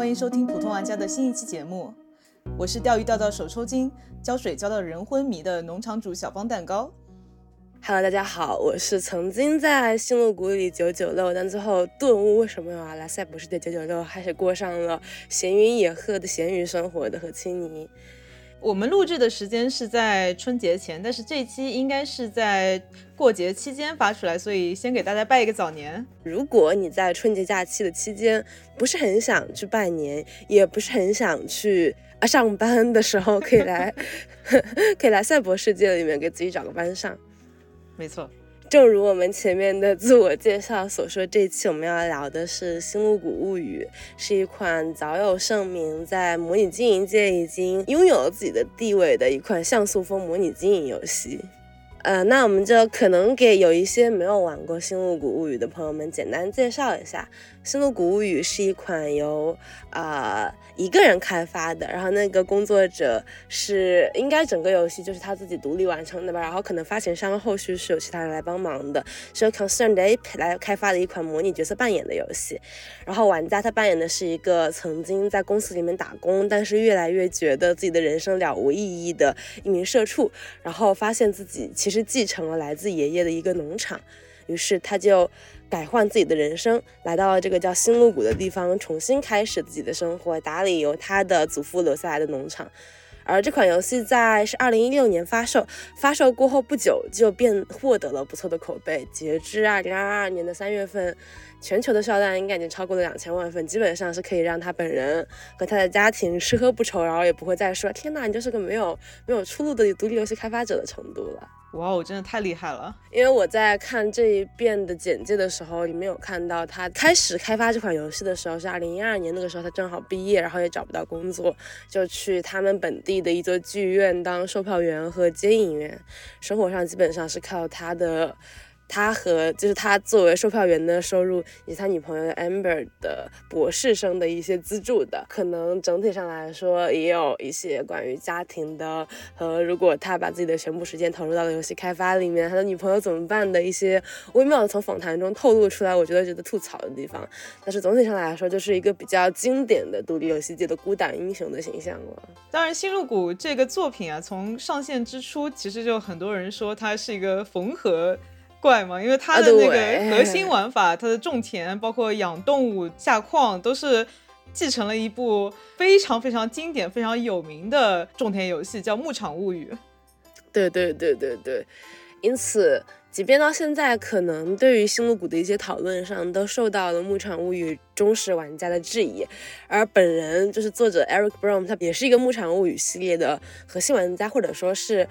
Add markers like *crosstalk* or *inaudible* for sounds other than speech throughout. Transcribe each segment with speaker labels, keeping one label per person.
Speaker 1: 欢迎收听普通玩家的新一期节目。我是钓鱼钓到手抽筋、浇水浇到人昏迷的农场主小方蛋糕。
Speaker 2: Hello，大家好，我是曾经在星露谷里九九六，但最后顿悟为什么要来塞博士的九九六，还是过上了闲云野鹤的闲鱼生活的何青泥。
Speaker 1: 我们录制的时间是在春节前，但是这期应该是在过节期间发出来，所以先给大家拜一个早年。
Speaker 2: 如果你在春节假期的期间不是很想去拜年，也不是很想去啊上班的时候，可以来 *laughs* 可以来赛博世界里面给自己找个班上。
Speaker 1: 没错。
Speaker 2: 正如我们前面的自我介绍所说，这期我们要聊的是《星露谷物语》，是一款早有盛名，在模拟经营界已经拥有了自己的地位的一款像素风模拟经营游戏。呃，那我们就可能给有一些没有玩过《星露谷物语》的朋友们简单介绍一下，《星露谷物语》是一款由啊。一个人开发的，然后那个工作者是应该整个游戏就是他自己独立完成的吧，然后可能发行商后续是有其他人来帮忙的，是由 Concerned Ape 来开发的一款模拟角色扮演的游戏，然后玩家他扮演的是一个曾经在公司里面打工，但是越来越觉得自己的人生了无意义的一名社畜，然后发现自己其实继承了来自爷爷的一个农场，于是他就。改换自己的人生，来到了这个叫新露谷的地方，重新开始自己的生活，打理由他的祖父留下来的农场。而这款游戏在是二零一六年发售，发售过后不久就便获得了不错的口碑。截至二零二二年的三月份，全球的销量应该已经超过了两千万份，基本上是可以让他本人和他的家庭吃喝不愁，然后也不会再说“天哪，你就是个没有没有出路的独立游戏开发者”的程度了。
Speaker 1: 哇我，真的太厉害了！
Speaker 2: 因为我在看这一遍的简介的时候，里面有看到他开始开发这款游戏的时候是二零一二年，那个时候他正好毕业，然后也找不到工作，就去他们本地的一座剧院当售票员和接应员，生活上基本上是靠他的。他和就是他作为售票员的收入，以及他女朋友 Amber 的博士生的一些资助的，可能整体上来说也有一些关于家庭的和如果他把自己的全部时间投入到了游戏开发里面，他的女朋友怎么办的一些微妙的从访谈中透露出来，我觉得值得吐槽的地方。但是总体上来说，就是一个比较经典的独立游戏界的孤胆英雄的形象了。
Speaker 1: 当然，《新入谷》这个作品啊，从上线之初，其实就很多人说它是一个缝合。怪嘛，因为它的那个核心玩法，它的种田，包括养动物、下矿，都是继承了一部非常非常经典、非常有名的种田游戏，叫《牧场物语》。
Speaker 2: 对对对对对，因此，即便到现在，可能对于星露谷的一些讨论上，都受到了《牧场物语》忠实玩家的质疑。而本人就是作者 Eric Brown，他也是一个《牧场物语》系列的核心玩家，或者说是。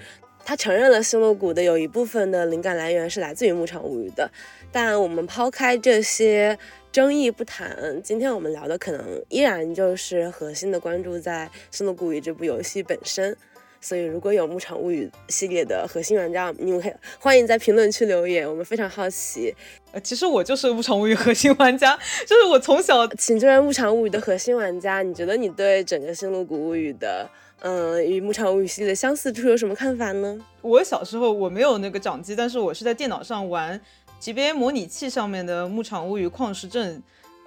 Speaker 2: 他承认了《星露谷》的有一部分的灵感来源是来自于《牧场物语》的，但我们抛开这些争议不谈，今天我们聊的可能依然就是核心的关注在《星露谷》这部游戏本身。所以，如果有《牧场物语》系列的核心玩家，你们可以欢迎在评论区留言，我们非常好奇。
Speaker 1: 呃，其实我就是《牧场物语》核心玩家，*laughs* 就是我从小
Speaker 2: 请这位《牧场物语》的核心玩家，你觉得你对整个《星露谷物语》的？嗯，与《牧场物语》系列的相似处有什么看法呢？
Speaker 1: 我小时候我没有那个掌机，但是我是在电脑上玩 GBA 模拟器上面的《牧场物语：矿石镇》，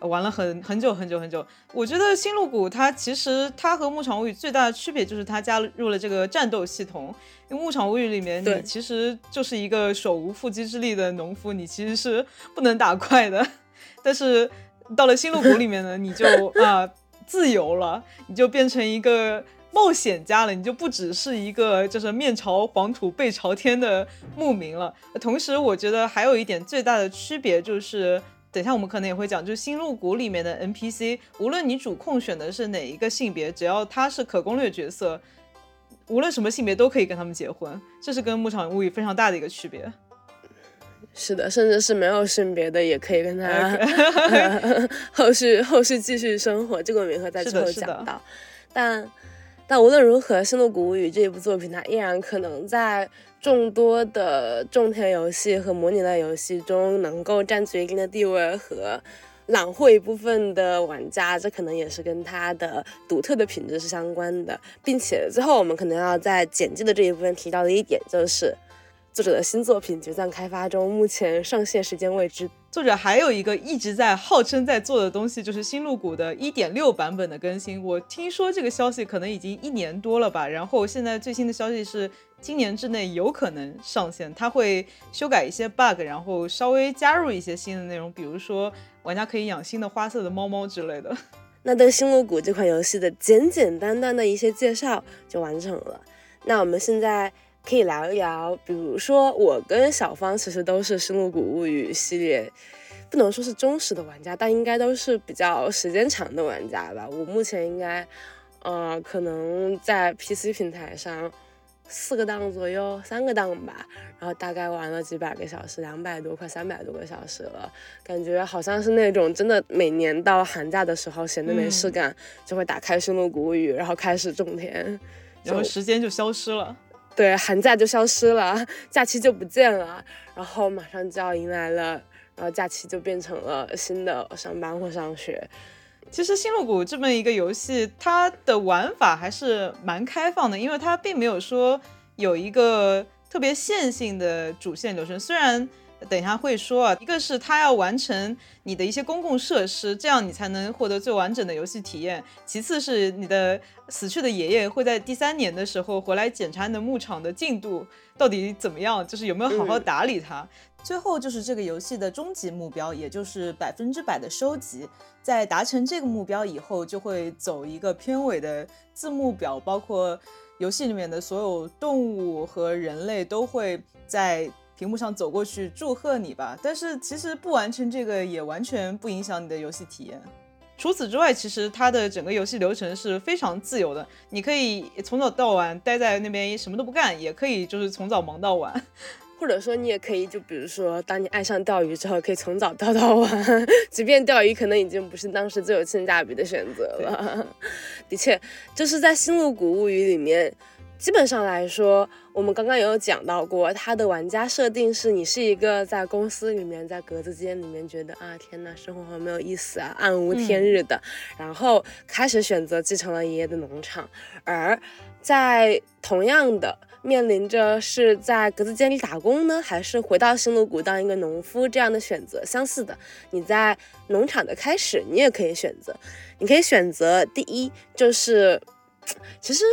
Speaker 1: 玩了很很久很久很久。我觉得《新露谷》它其实它和《牧场物语》最大的区别就是它加入了这个战斗系统。因为《牧场物语》里面你其实就是一个手无缚鸡之力的农夫，你其实是不能打怪的。但是到了《新露谷》里面呢，你就 *laughs* 啊自由了，你就变成一个。冒险家了，你就不只是一个就是面朝黄土背朝天的牧民了。同时，我觉得还有一点最大的区别就是，等一下我们可能也会讲，就是新入谷里面的 NPC，无论你主控选的是哪一个性别，只要他是可攻略角色，无论什么性别都可以跟他们结婚。这是跟牧场物语非常大的一个区别。
Speaker 2: 是的，甚至是没有性别的也可以跟他 *laughs* 后续后续继续生活。这个我们会在之后讲到，但。但无论如何，《星露谷物语》这一部作品，它依然可能在众多的种田游戏和模拟类游戏中，能够占据一定的地位和揽获一部分的玩家。这可能也是跟它的独特的品质是相关的。并且，最后我们可能要在简介的这一部分提到的一点，就是作者的新作品决战开发中，目前上线时间未知。
Speaker 1: 作者还有一个一直在号称在做的东西，就是新露谷的一点六版本的更新。我听说这个消息可能已经一年多了吧，然后现在最新的消息是今年之内有可能上线。它会修改一些 bug，然后稍微加入一些新的内容，比如说玩家可以养新的花色的猫猫之类的。*laughs*
Speaker 2: 那对星露谷这款游戏的简简单单的一些介绍就完成了。那我们现在。可以聊一聊，比如说我跟小芳其实都是《星露谷物语》系列，不能说是忠实的玩家，但应该都是比较时间长的玩家吧。我目前应该，呃，可能在 PC 平台上四个档左右，三个档吧，然后大概玩了几百个小时，两百多快三百多个小时了，感觉好像是那种真的每年到寒假的时候闲的没事干，就会打开《星露谷物语》，然后开始种田，
Speaker 1: 然后时间就消失了。
Speaker 2: 对，寒假就消失了，假期就不见了，然后马上就要迎来了，然后假期就变成了新的上班或上学。
Speaker 1: 其实《星露谷》这么一个游戏，它的玩法还是蛮开放的，因为它并没有说有一个特别线性的主线流程，虽然。等一下会说啊，一个是它要完成你的一些公共设施，这样你才能获得最完整的游戏体验。其次是你的死去的爷爷会在第三年的时候回来检查你的牧场的进度到底怎么样，就是有没有好好打理它。最后就是这个游戏的终极目标，也就是百分之百的收集。在达成这个目标以后，就会走一个片尾的字幕表，包括游戏里面的所有动物和人类都会在。屏幕上走过去祝贺你吧，但是其实不完成这个也完全不影响你的游戏体验。除此之外，其实它的整个游戏流程是非常自由的，你可以从早到晚待在那边什么都不干，也可以就是从早忙到晚，*laughs*
Speaker 2: 或者说你也可以就比如说，当你爱上钓鱼之后，可以从早钓到晚，*laughs* 即便钓鱼可能已经不是当时最有性价比的选择了。*laughs* 的确，就是在《星露谷物语》里面。基本上来说，我们刚刚也有讲到过，它的玩家设定是你是一个在公司里面，在格子间里面觉得啊天呐，生活好没有意思啊，暗无天日的，然后开始选择继承了爷爷的农场，而在同样的面临着是在格子间里打工呢，还是回到新露谷当一个农夫这样的选择，相似的，你在农场的开始，你也可以选择，你可以选择第一就是，*tsk* 其实。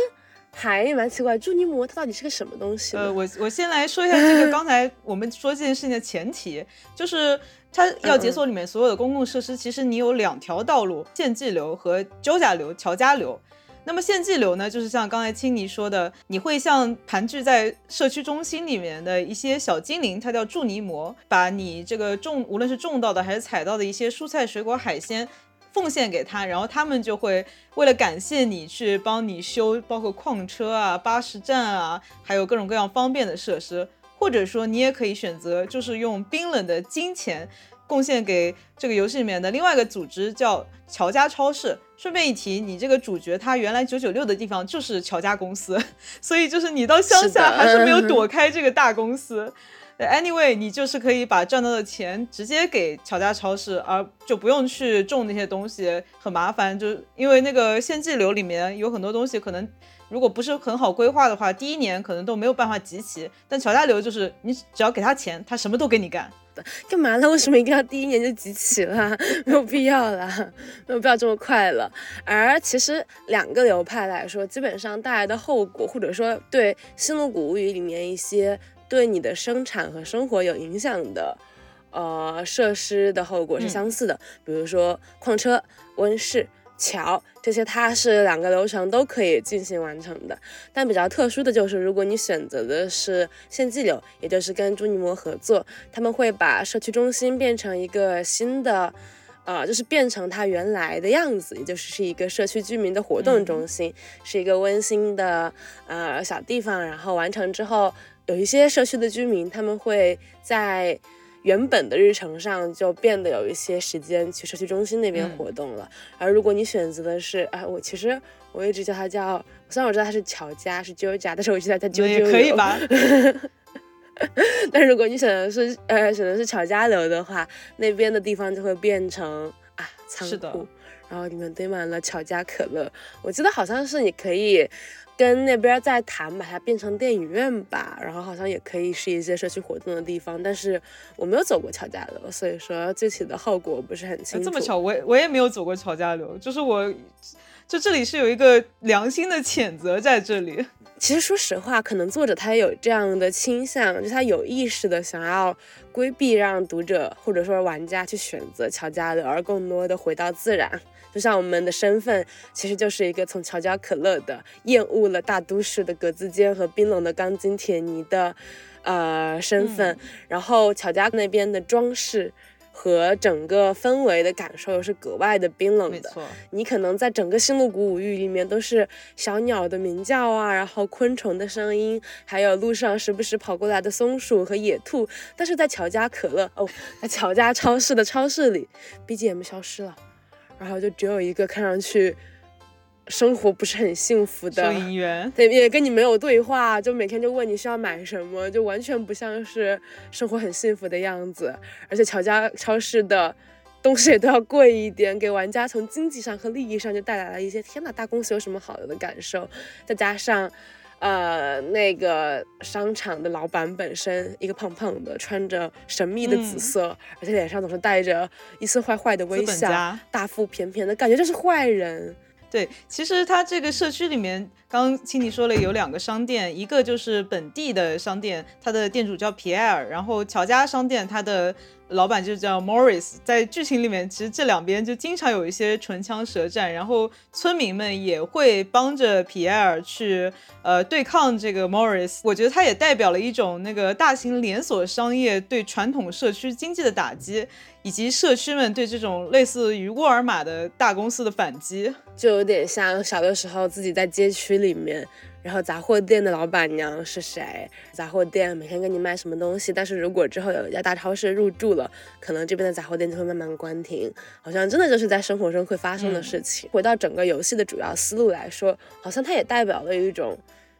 Speaker 2: 还蛮奇怪，朱尼膜它到底是个什么东西？
Speaker 1: 呃，我我先来说一下这个刚才 *laughs* 我们说这件事情的前提，就是它要解锁里面所有的公共设施，其实你有两条道路：献祭流和交加流、乔家流。那么献祭流呢，就是像刚才青泥说的，你会像盘踞在社区中心里面的一些小精灵，它叫祝泥膜，把你这个种无论是种到的还是采到的一些蔬菜、水果、海鲜。奉献给他，然后他们就会为了感谢你去帮你修，包括矿车啊、巴士站啊，还有各种各样方便的设施。或者说，你也可以选择，就是用冰冷的金钱贡献给这个游戏里面的另外一个组织，叫乔家超市。顺便一提，你这个主角他原来九九六的地方就是乔家公司，*laughs* 所以就是你到乡下还是没有躲开这个大公司。Anyway，你就是可以把赚到的钱直接给乔家超市，而就不用去种那些东西，很麻烦。就是因为那个献祭流里面有很多东西，可能如果不是很好规划的话，第一年可能都没有办法集齐。但乔家流就是你只要给他钱，他什么都给你干。
Speaker 2: 干嘛呢？为什么一定要第一年就集齐了？*laughs* 没有必要啦，没有必要这么快了。而其实两个流派来说，基本上带来的后果，或者说对《新露谷物语》里面一些。对你的生产和生活有影响的，呃，设施的后果是相似的。比如说矿车、温室、桥这些，它是两个流程都可以进行完成的。但比较特殊的就是，如果你选择的是献祭流，也就是跟朱尼摩合作，他们会把社区中心变成一个新的，呃，就是变成它原来的样子，也就是是一个社区居民的活动中心，是一个温馨的呃小地方。然后完成之后。有一些社区的居民，他们会在原本的日程上就变得有一些时间去社区中心那边活动了。而如果你选择的是，啊，我其实我一直叫它叫，虽然我知道它是乔家是啾家，但是我记得他啾啾
Speaker 1: 可以吧？*laughs*
Speaker 2: 但如果你选的是呃选的是乔家楼的话，那边的地方就会变成啊仓库，然后里面堆满了乔家可乐。我记得好像是你可以。跟那边在谈把它变成电影院吧，然后好像也可以是一些社区活动的地方，但是我没有走过乔家楼，所以说具体的后果不是很清楚。
Speaker 1: 这么巧，我我也没有走过乔家楼，就是我，就这里是有一个良心的谴责在这里。*laughs*
Speaker 2: 其实说实话，可能作者他也有这样的倾向，就他有意识的想要规避让读者或者说玩家去选择乔家楼，而更多的回到自然。就像我们的身份其实就是一个从乔家可乐的厌恶了大都市的格子间和冰冷的钢筋铁泥的呃身份，然后乔家那边的装饰。和整个氛围的感受是格外的冰冷的。没
Speaker 1: 错，
Speaker 2: 你可能在整个新露谷五域里面都是小鸟的鸣叫啊，然后昆虫的声音，还有路上时不时跑过来的松鼠和野兔。但是在乔家可乐哦，在乔家超市的超市里，BGM 消失了，然后就只有一个看上去。生活不是很幸福的
Speaker 1: 收银员，
Speaker 2: 对，也跟你没有对话，就每天就问你需要买什么，就完全不像是生活很幸福的样子。而且乔家超市的东西也都要贵一点，给玩家从经济上和利益上就带来了一些天呐，大公司有什么好的感受？再加上，呃，那个商场的老板本身一个胖胖的，穿着神秘的紫色，而且脸上总是带着一丝坏坏的微笑，大腹便便的感觉就是坏人。
Speaker 1: 对，其实他这个社区里面，刚刚青尼说了有两个商店，一个就是本地的商店，它的店主叫皮埃尔，然后乔家商店它的。老板就叫 Morris，在剧情里面，其实这两边就经常有一些唇枪舌战，然后村民们也会帮着皮埃尔去呃对抗这个 Morris。我觉得它也代表了一种那个大型连锁商业对传统社区经济的打击，以及社区们对这种类似于沃尔玛的大公司的反击，
Speaker 2: 就有点像小的时候自己在街区里面。然后杂货店的老板娘是谁？杂货店每天给你卖什么东西？但是如果之后有一家大超市入驻了，可能这边的杂货店就会慢慢关停。好像真的就是在生活中会发生的事情。回到整个游戏的主要思路来说，好像它也代表了一种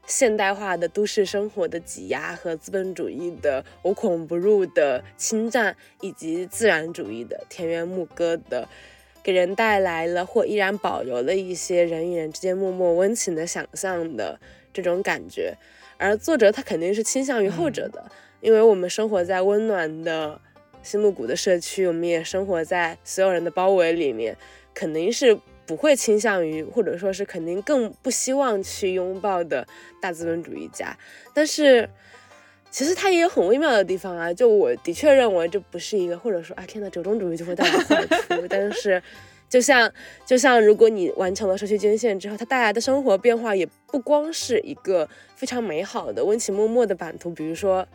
Speaker 2: 现代化的都市生活的挤压和资本主义的无孔不入的侵占，以及自然主义的田园牧歌的。给人带来了或依然保留了一些人与人之间默默温情的想象的这种感觉，而作者他肯定是倾向于后者的，因为我们生活在温暖的新露谷的社区，我们也生活在所有人的包围里面，肯定是不会倾向于，或者说是肯定更不希望去拥抱的大资本主义家，但是。其实它也有很微妙的地方啊，就我的确认为这不是一个，或者说啊天呐，折中主义就会带来坏处。*laughs* 但是，就像就像如果你完成了社区捐献之后，它带来的生活变化也不光是一个非常美好的温情脉脉的版图，比如说。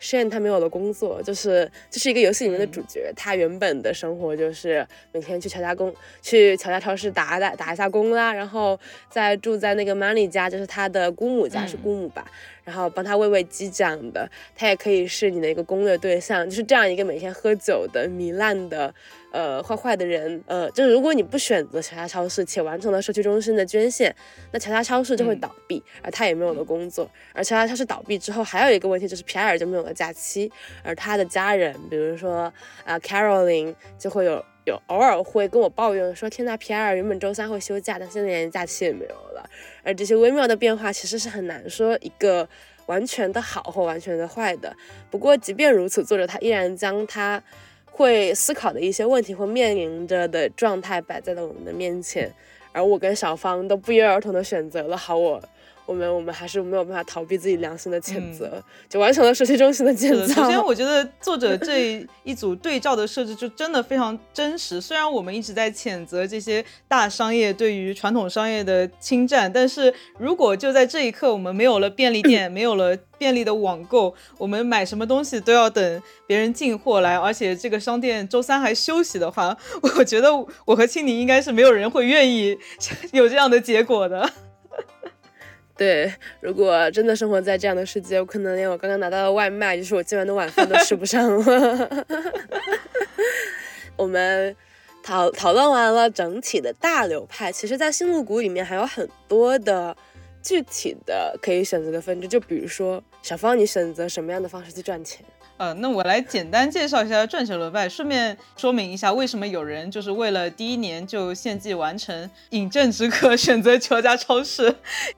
Speaker 2: Shane 他没有了工作，就是就是一个游戏里面的主角。他原本的生活就是每天去乔家工，去乔家超市打打打一下工啦，然后再住在那个 Money 家，就是他的姑母家，是姑母吧，然后帮他喂喂鸡这样的。他也可以是你的一个攻略对象，就是这样一个每天喝酒的糜烂的。呃，坏坏的人，呃，就是如果你不选择乔家超市，且完成了社区中心的捐献，那乔家超市就会倒闭，而他也没有了工作。而乔家超市倒闭之后，还有一个问题就是皮埃尔就没有了假期，而他的家人，比如说啊，Caroline 就会有有偶尔会跟我抱怨说，天呐，皮埃尔原本周三会休假，但现在连假期也没有了。而这些微妙的变化其实是很难说一个完全的好或完全的坏的。不过即便如此，作者他依然将他。会思考的一些问题或面临着的状态摆在了我们的面前，而我跟小芳都不约而同的选择了好我。我们我们还是没有办法逃避自己良心的谴责，就完成了社区中心的建造。
Speaker 1: 首先，我觉得作者这一组对照的设置就真的非常真实。虽然我们一直在谴责这些大商业对于传统商业的侵占，但是如果就在这一刻我们没有了便利店，*laughs* 没有了便利的网购，我们买什么东西都要等别人进货来，而且这个商店周三还休息的话，*laughs* 我觉得我和青柠应该是没有人会愿意 *laughs* 有这样的结果的。
Speaker 2: 对，如果真的生活在这样的世界，我可能连我刚刚拿到的外卖，就是我今晚的晚饭都吃不上了。*laughs* 我们讨讨论完了整体的大流派，其实，在新露谷里面还有很多的具体的可以选择的分支，就比如说小芳，你选择什么样的方式去赚钱？
Speaker 1: 呃，那我来简单介绍一下赚钱流派，顺便说明一下为什么有人就是为了第一年就献祭完成饮鸩止渴，选择乔家超市。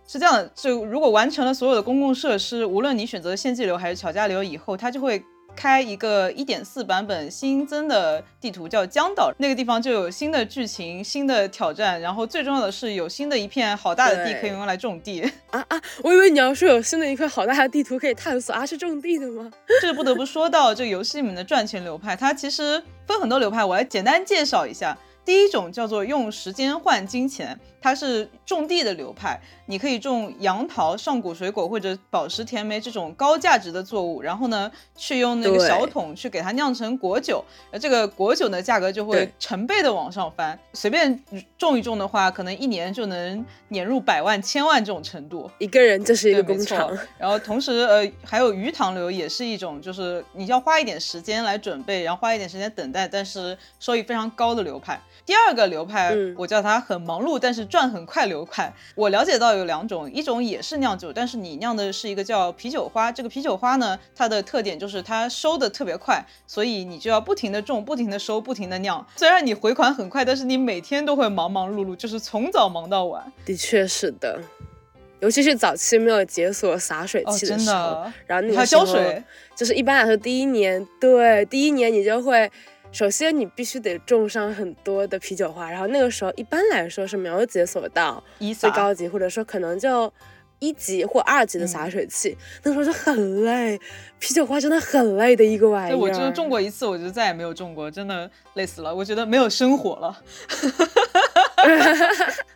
Speaker 1: 是这样的，就如果完成了所有的公共设施，无论你选择献祭流还是乔家流，以后它就会。开一个一点四版本新增的地图叫江岛，那个地方就有新的剧情、新的挑战，然后最重要的是有新的一片好大的地可以用来种地 *laughs*
Speaker 2: 啊啊！我以为你要说有新的一块好大的地图可以探索啊，是种地的吗？*laughs*
Speaker 1: 这不得不说到这个游戏里面的赚钱流派，它其实分很多流派，我来简单介绍一下。第一种叫做用时间换金钱，它是种地的流派。你可以种杨桃、上古水果或者宝石甜梅这种高价值的作物，然后呢，去用那个小桶去给它酿成果酒，而这个果酒的价格就会成倍的往上翻。随便种一种的话，可能一年就能年入百万、千万这种程度。
Speaker 2: 一个人就是一个工厂。
Speaker 1: 然后同时，呃，还有鱼塘流也是一种，就是你要花一点时间来准备，然后花一点时间等待，但是收益非常高的流派。第二个流派，我叫它很忙碌但是赚很快流快。我了解到有两种，一种也是酿酒，但是你酿的是一个叫啤酒花。这个啤酒花呢，它的特点就是它收的特别快，所以你就要不停的种，不停的收，不停的酿。虽然你回款很快，但是你每天都会忙忙碌碌，就是从早忙到晚。
Speaker 2: 的确是的，尤其是早期没有解锁洒水器的时候，然后那个
Speaker 1: 浇水，
Speaker 2: 就是一般来说第一年，对，第一年你就会。首先，你必须得种上很多的啤酒花，然后那个时候一般来说是没有解锁到最高级，或者说可能就一级或二级的洒水器，那时候就很累。啤酒花真的很累的一个玩意儿。
Speaker 1: 我就种过一次，我就再也没有种过，真的累死了。我觉得没有生活了。*laughs*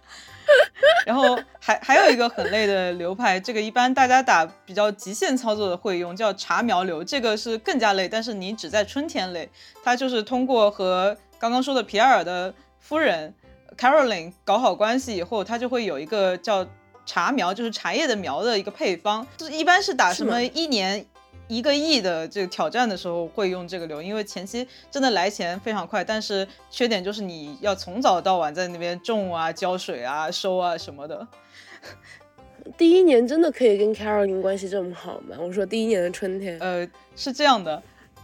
Speaker 1: 然后还还有一个很累的流派，这个一般大家打比较极限操作的会用，叫茶苗流。这个是更加累，但是你只在春天累。它就是通过和刚刚说的皮埃尔的夫人 Caroline 搞好关系以后，他就会有一个叫茶苗，就是茶叶的苗的一个配方，就是一般是打什么一年。一个亿的这个挑战的时候会用这个流，因为前期真的来钱非常快，但是缺点就是你要从早到晚在那边种啊、浇水啊、收啊什么的。
Speaker 2: 第一年真的可以跟 Caroline 关系这么好吗？我说第一年的春天，
Speaker 1: 呃，是这样的，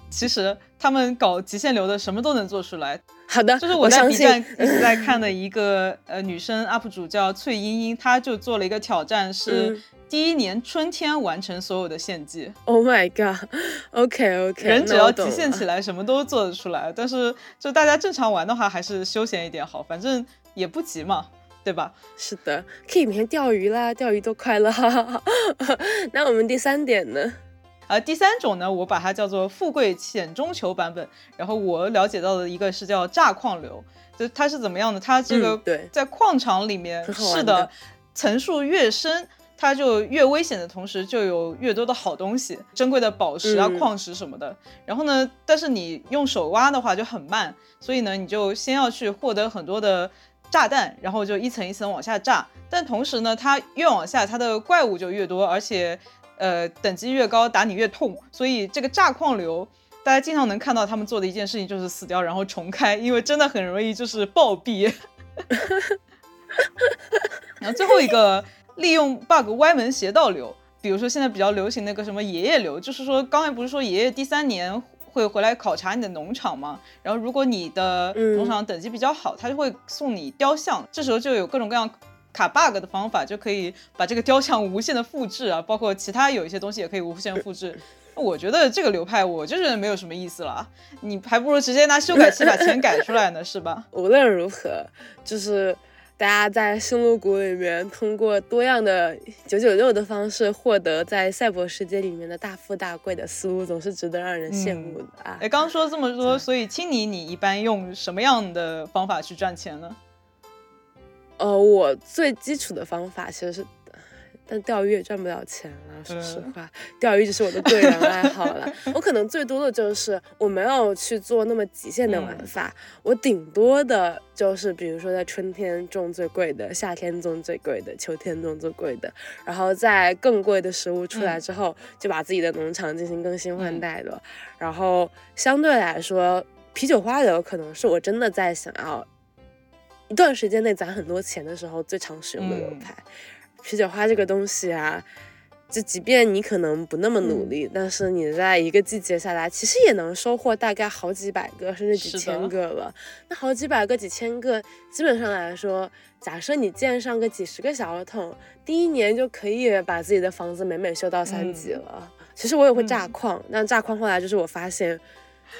Speaker 1: 其实他们搞极限流的什么都能做出来。
Speaker 2: 好的，
Speaker 1: 就是我在 B 站一直在看的一个呃女生 UP 主叫翠茵茵，她就做了一个挑战是。第一年春天完成所有的献祭。
Speaker 2: Oh my god！OK OK，
Speaker 1: 人只要极限起来，什么都做得出来。*laughs* 但是就大家正常玩的话，还是休闲一点好，反正也不急嘛，对吧？
Speaker 2: 是的，可以每天钓鱼啦，钓鱼多快乐。*laughs* 那我们第三点呢？
Speaker 1: 啊，第三种呢，我把它叫做富贵浅中求版本。然后我了解到的一个是叫炸矿流，就它是怎么样的？它这个在矿场里面是的，层数越深。它就越危险的同时，就有越多的好东西，珍贵的宝石啊、矿石什么的。然后呢，但是你用手挖的话就很慢，所以呢，你就先要去获得很多的炸弹，然后就一层一层往下炸。但同时呢，它越往下，它的怪物就越多，而且呃等级越高，打你越痛。所以这个炸矿流，大家经常能看到他们做的一件事情就是死掉然后重开，因为真的很容易就是暴毙。*laughs* 然后最后一个。利用 bug 歪门邪道流，比如说现在比较流行那个什么爷爷流，就是说刚才不是说爷爷第三年会回来考察你的农场吗？然后如果你的农场等级比较好，他就会送你雕像，这时候就有各种各样卡 bug 的方法，就可以把这个雕像无限的复制啊，包括其他有一些东西也可以无限复制。我觉得这个流派我就觉得没有什么意思了，你还不如直接拿修改器把钱改出来呢，是吧？
Speaker 2: 无论如何，就是。大家在星露谷里面通过多样的九九六的方式获得在赛博世界里面的大富大贵的思路，总是值得让人羡慕的啊！
Speaker 1: 哎，刚刚说这么多，所以青泥，你一般用什么样的方法去赚钱呢？
Speaker 2: 呃，我最基础的方法其实是。但钓鱼也赚不了钱了，说实话，钓鱼只是我的个人爱好了。我可能最多的就是我没有去做那么极限的玩法，我顶多的就是比如说在春天种最贵的，夏天种最贵的，秋天种最贵的，然后在更贵的食物出来之后，就把自己的农场进行更新换代了。然后相对来说，啤酒花有可能是我真的在想要一段时间内攒很多钱的时候最常使用的流派。啤酒花这个东西啊，就即便你可能不那么努力，但是你在一个季节下来，其实也能收获大概好几百个甚至几千个了。那好几百个、几千个，基本上来说，假设你建上个几十个小桶，第一年就可以把自己的房子美美修到三级了。其实我也会炸矿，但炸矿后来就是我发现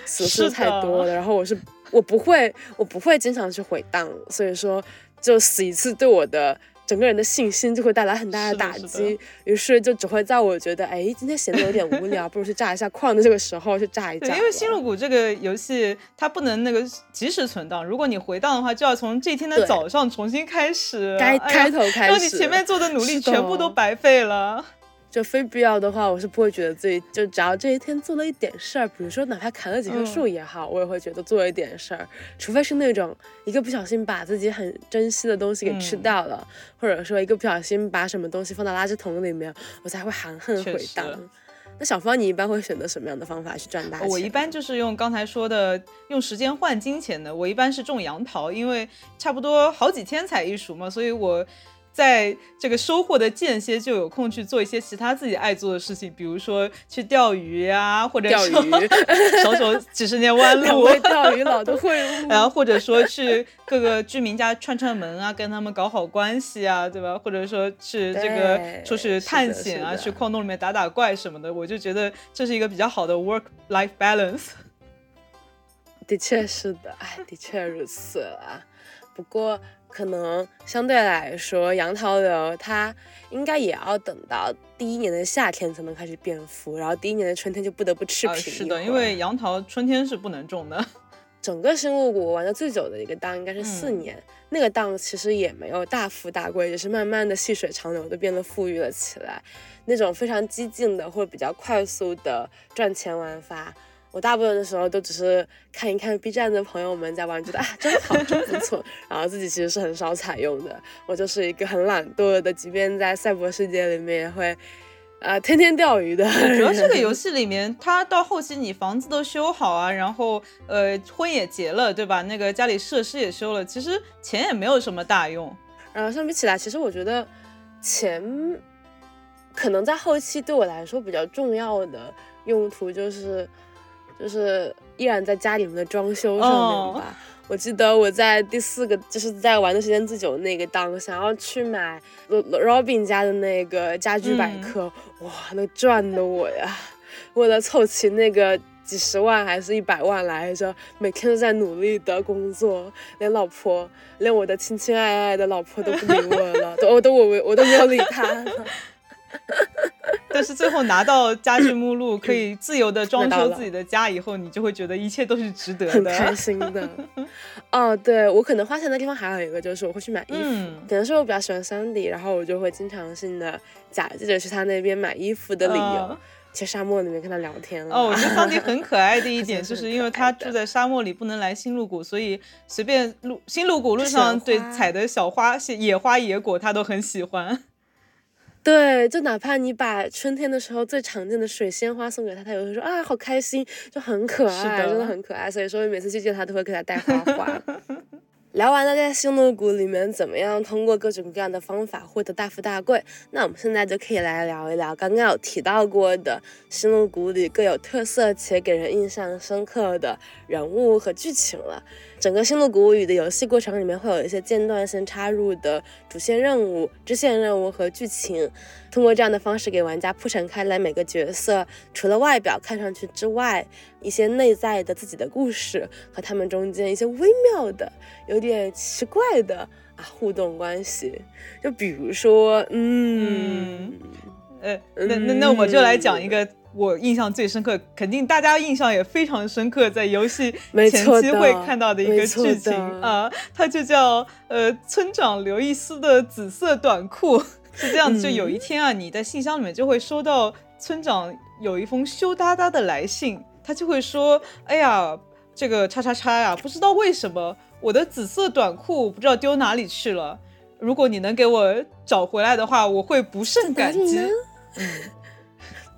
Speaker 2: 死事太多了，然后我是我不会我不会经常去回荡，所以说就死一次对我的。整个人的信心就会带来很大的打击，于是就只会在我觉得哎今天闲得有点无聊，不如去炸一下矿的这个时候去炸一炸。
Speaker 1: 对，因为星露谷这个游戏它不能那个及时存档，如果你回档的话，就要从这天的早上重新开始，
Speaker 2: 该开头开始，
Speaker 1: 让你前面做的努力全部都白费了。
Speaker 2: 就非必要的话，我是不会觉得自己就只要这一天做了一点事儿，比如说哪怕砍了几棵树也好，我也会觉得做了一点事儿。除非是那种一个不小心把自己很珍惜的东西给吃掉了，或者说一个不小心把什么东西放到垃圾桶里面，我才会含恨回荡。那小芳，你一般会选择什么样的方法去赚大钱？
Speaker 1: 我一般就是用刚才说的用时间换金钱的。我一般是种杨桃，因为差不多好几天才一熟嘛，所以我。在这个收获的间歇，就有空去做一些其他自己爱做的事情，比如说去钓鱼呀，或者
Speaker 2: 钓鱼，*laughs*
Speaker 1: 少走几十年弯路，
Speaker 2: 钓鱼老的会，*laughs*
Speaker 1: 然后或者说去各个居民家串串门啊，跟他们搞好关系啊，对吧？或者说去这个出去探险啊，去矿洞里面打打怪什么的，我就觉得这是一个比较好的 work life balance。*laughs*
Speaker 2: 的确是的，哎，的确如此啊。不过。可能相对来说，杨桃流它应该也要等到第一年的夏天才能开始变富，然后第一年的春天就不得不吃平。
Speaker 1: 是的，因为杨桃春天是不能种的。*laughs*
Speaker 2: 整个星露谷玩的最久的一个档应该是四年，那个档其实也没有大富大贵，只是慢慢的细水长流的变得富裕了起来。那种非常激进的或者比较快速的赚钱玩法。我大部分的时候都只是看一看 B 站的朋友们在玩，觉得啊真好，真不错，*laughs* 然后自己其实是很少采用的。我就是一个很懒惰的，即便在赛博世界里面也会啊天天钓鱼的。
Speaker 1: 主要这个游戏里面，它到后期你房子都修好啊，然后呃婚也结了，对吧？那个家里设施也修了，其实钱也没有什么大用。
Speaker 2: 然后相比起来，其实我觉得钱可能在后期对我来说比较重要的用途就是。就是依然在家里面的装修上面吧。我记得我在第四个，就是在玩的时间最久那个档，想要去买 Robin 家的那个家居百科，哇，那赚的我呀！为了凑齐那个几十万还是一百万来着，每天都在努力的工作，连老婆，连我的亲亲爱爱的老婆都不理我了，都我都我我都没有理他。*laughs*
Speaker 1: 但是最后拿到家具目录，可以自由的装修自己的家以后，你就会觉得一切都是值得的，
Speaker 2: 很开心的。*laughs* 哦，对我可能花钱的地方还有一个就是我会去买衣服，可能是我比较喜欢 Sandy，然后我就会经常性的假借着去他那边买衣服的理由，去沙漠里面跟他聊天了。
Speaker 1: 哦，我觉得 *laughs* Sandy 很可爱的一点就是因为他住在沙漠里，不能来新露谷，所以随便路新露谷路上对采的小花、野花野果，他都很喜欢。
Speaker 2: 对，就哪怕你把春天的时候最常见的水仙花送给他，他也会说啊，好开心，就很可爱，真的很可爱。所以说，每次去见他都会给他带花花。*laughs* 聊完了在星露谷里面怎么样通过各种各样的方法获得大富大贵，那我们现在就可以来聊一聊刚刚有提到过的星露谷里各有特色且给人印象深刻的人物和剧情了。整个《星露谷物语》的游戏过程里面会有一些间断性插入的主线任务、支线任务和剧情，通过这样的方式给玩家铺陈开来每个角色除了外表看上去之外，一些内在的自己的故事和他们中间一些微妙的、有点奇怪的啊互动关系。就比如说，嗯，
Speaker 1: 呃，那那那我就来讲一个。我印象最深刻，肯定大家印象也非常深刻，在游戏前期会看到的一个剧情啊，它就叫呃村长刘易斯的紫色短裤是这样子。就有一天啊，你在信箱里面就会收到村长有一封羞答答的来信，他就会说：“哎呀，这个叉叉叉呀，不知道为什么我的紫色短裤不知道丢哪里去了，如果你能给我找回来的话，我会不胜感激。”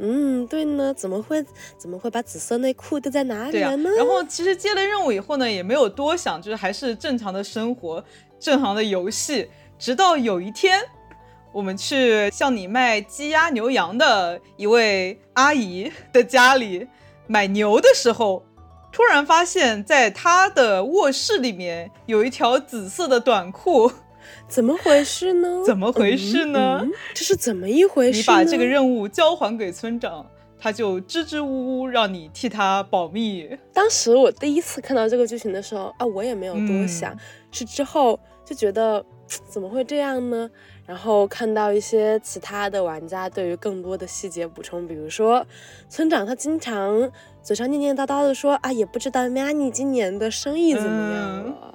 Speaker 2: 嗯，对呢，怎么会怎么会把紫色内裤丢在哪里了呢？
Speaker 1: 然后其实接了任务以后呢，也没有多想，就是还是正常的生活，正常的游戏。直到有一天，我们去向你卖鸡鸭牛羊的一位阿姨的家里买牛的时候，突然发现，在他的卧室里面有一条紫色的短裤，*laughs*
Speaker 2: 怎么回事呢？*laughs*
Speaker 1: 怎么回事呢？
Speaker 2: 这是怎么一回事？
Speaker 1: 你把这个任务交还给村长，他就支支吾吾让你替他保密。
Speaker 2: 当时我第一次看到这个剧情的时候啊，我也没有多想，是之后就觉得 *tsk* 怎么会这样呢？然后看到一些其他的玩家对于更多的细节补充，比如说村长他经常嘴上念念叨叨的说啊，也不知道 Mani 今年的生意怎么样了，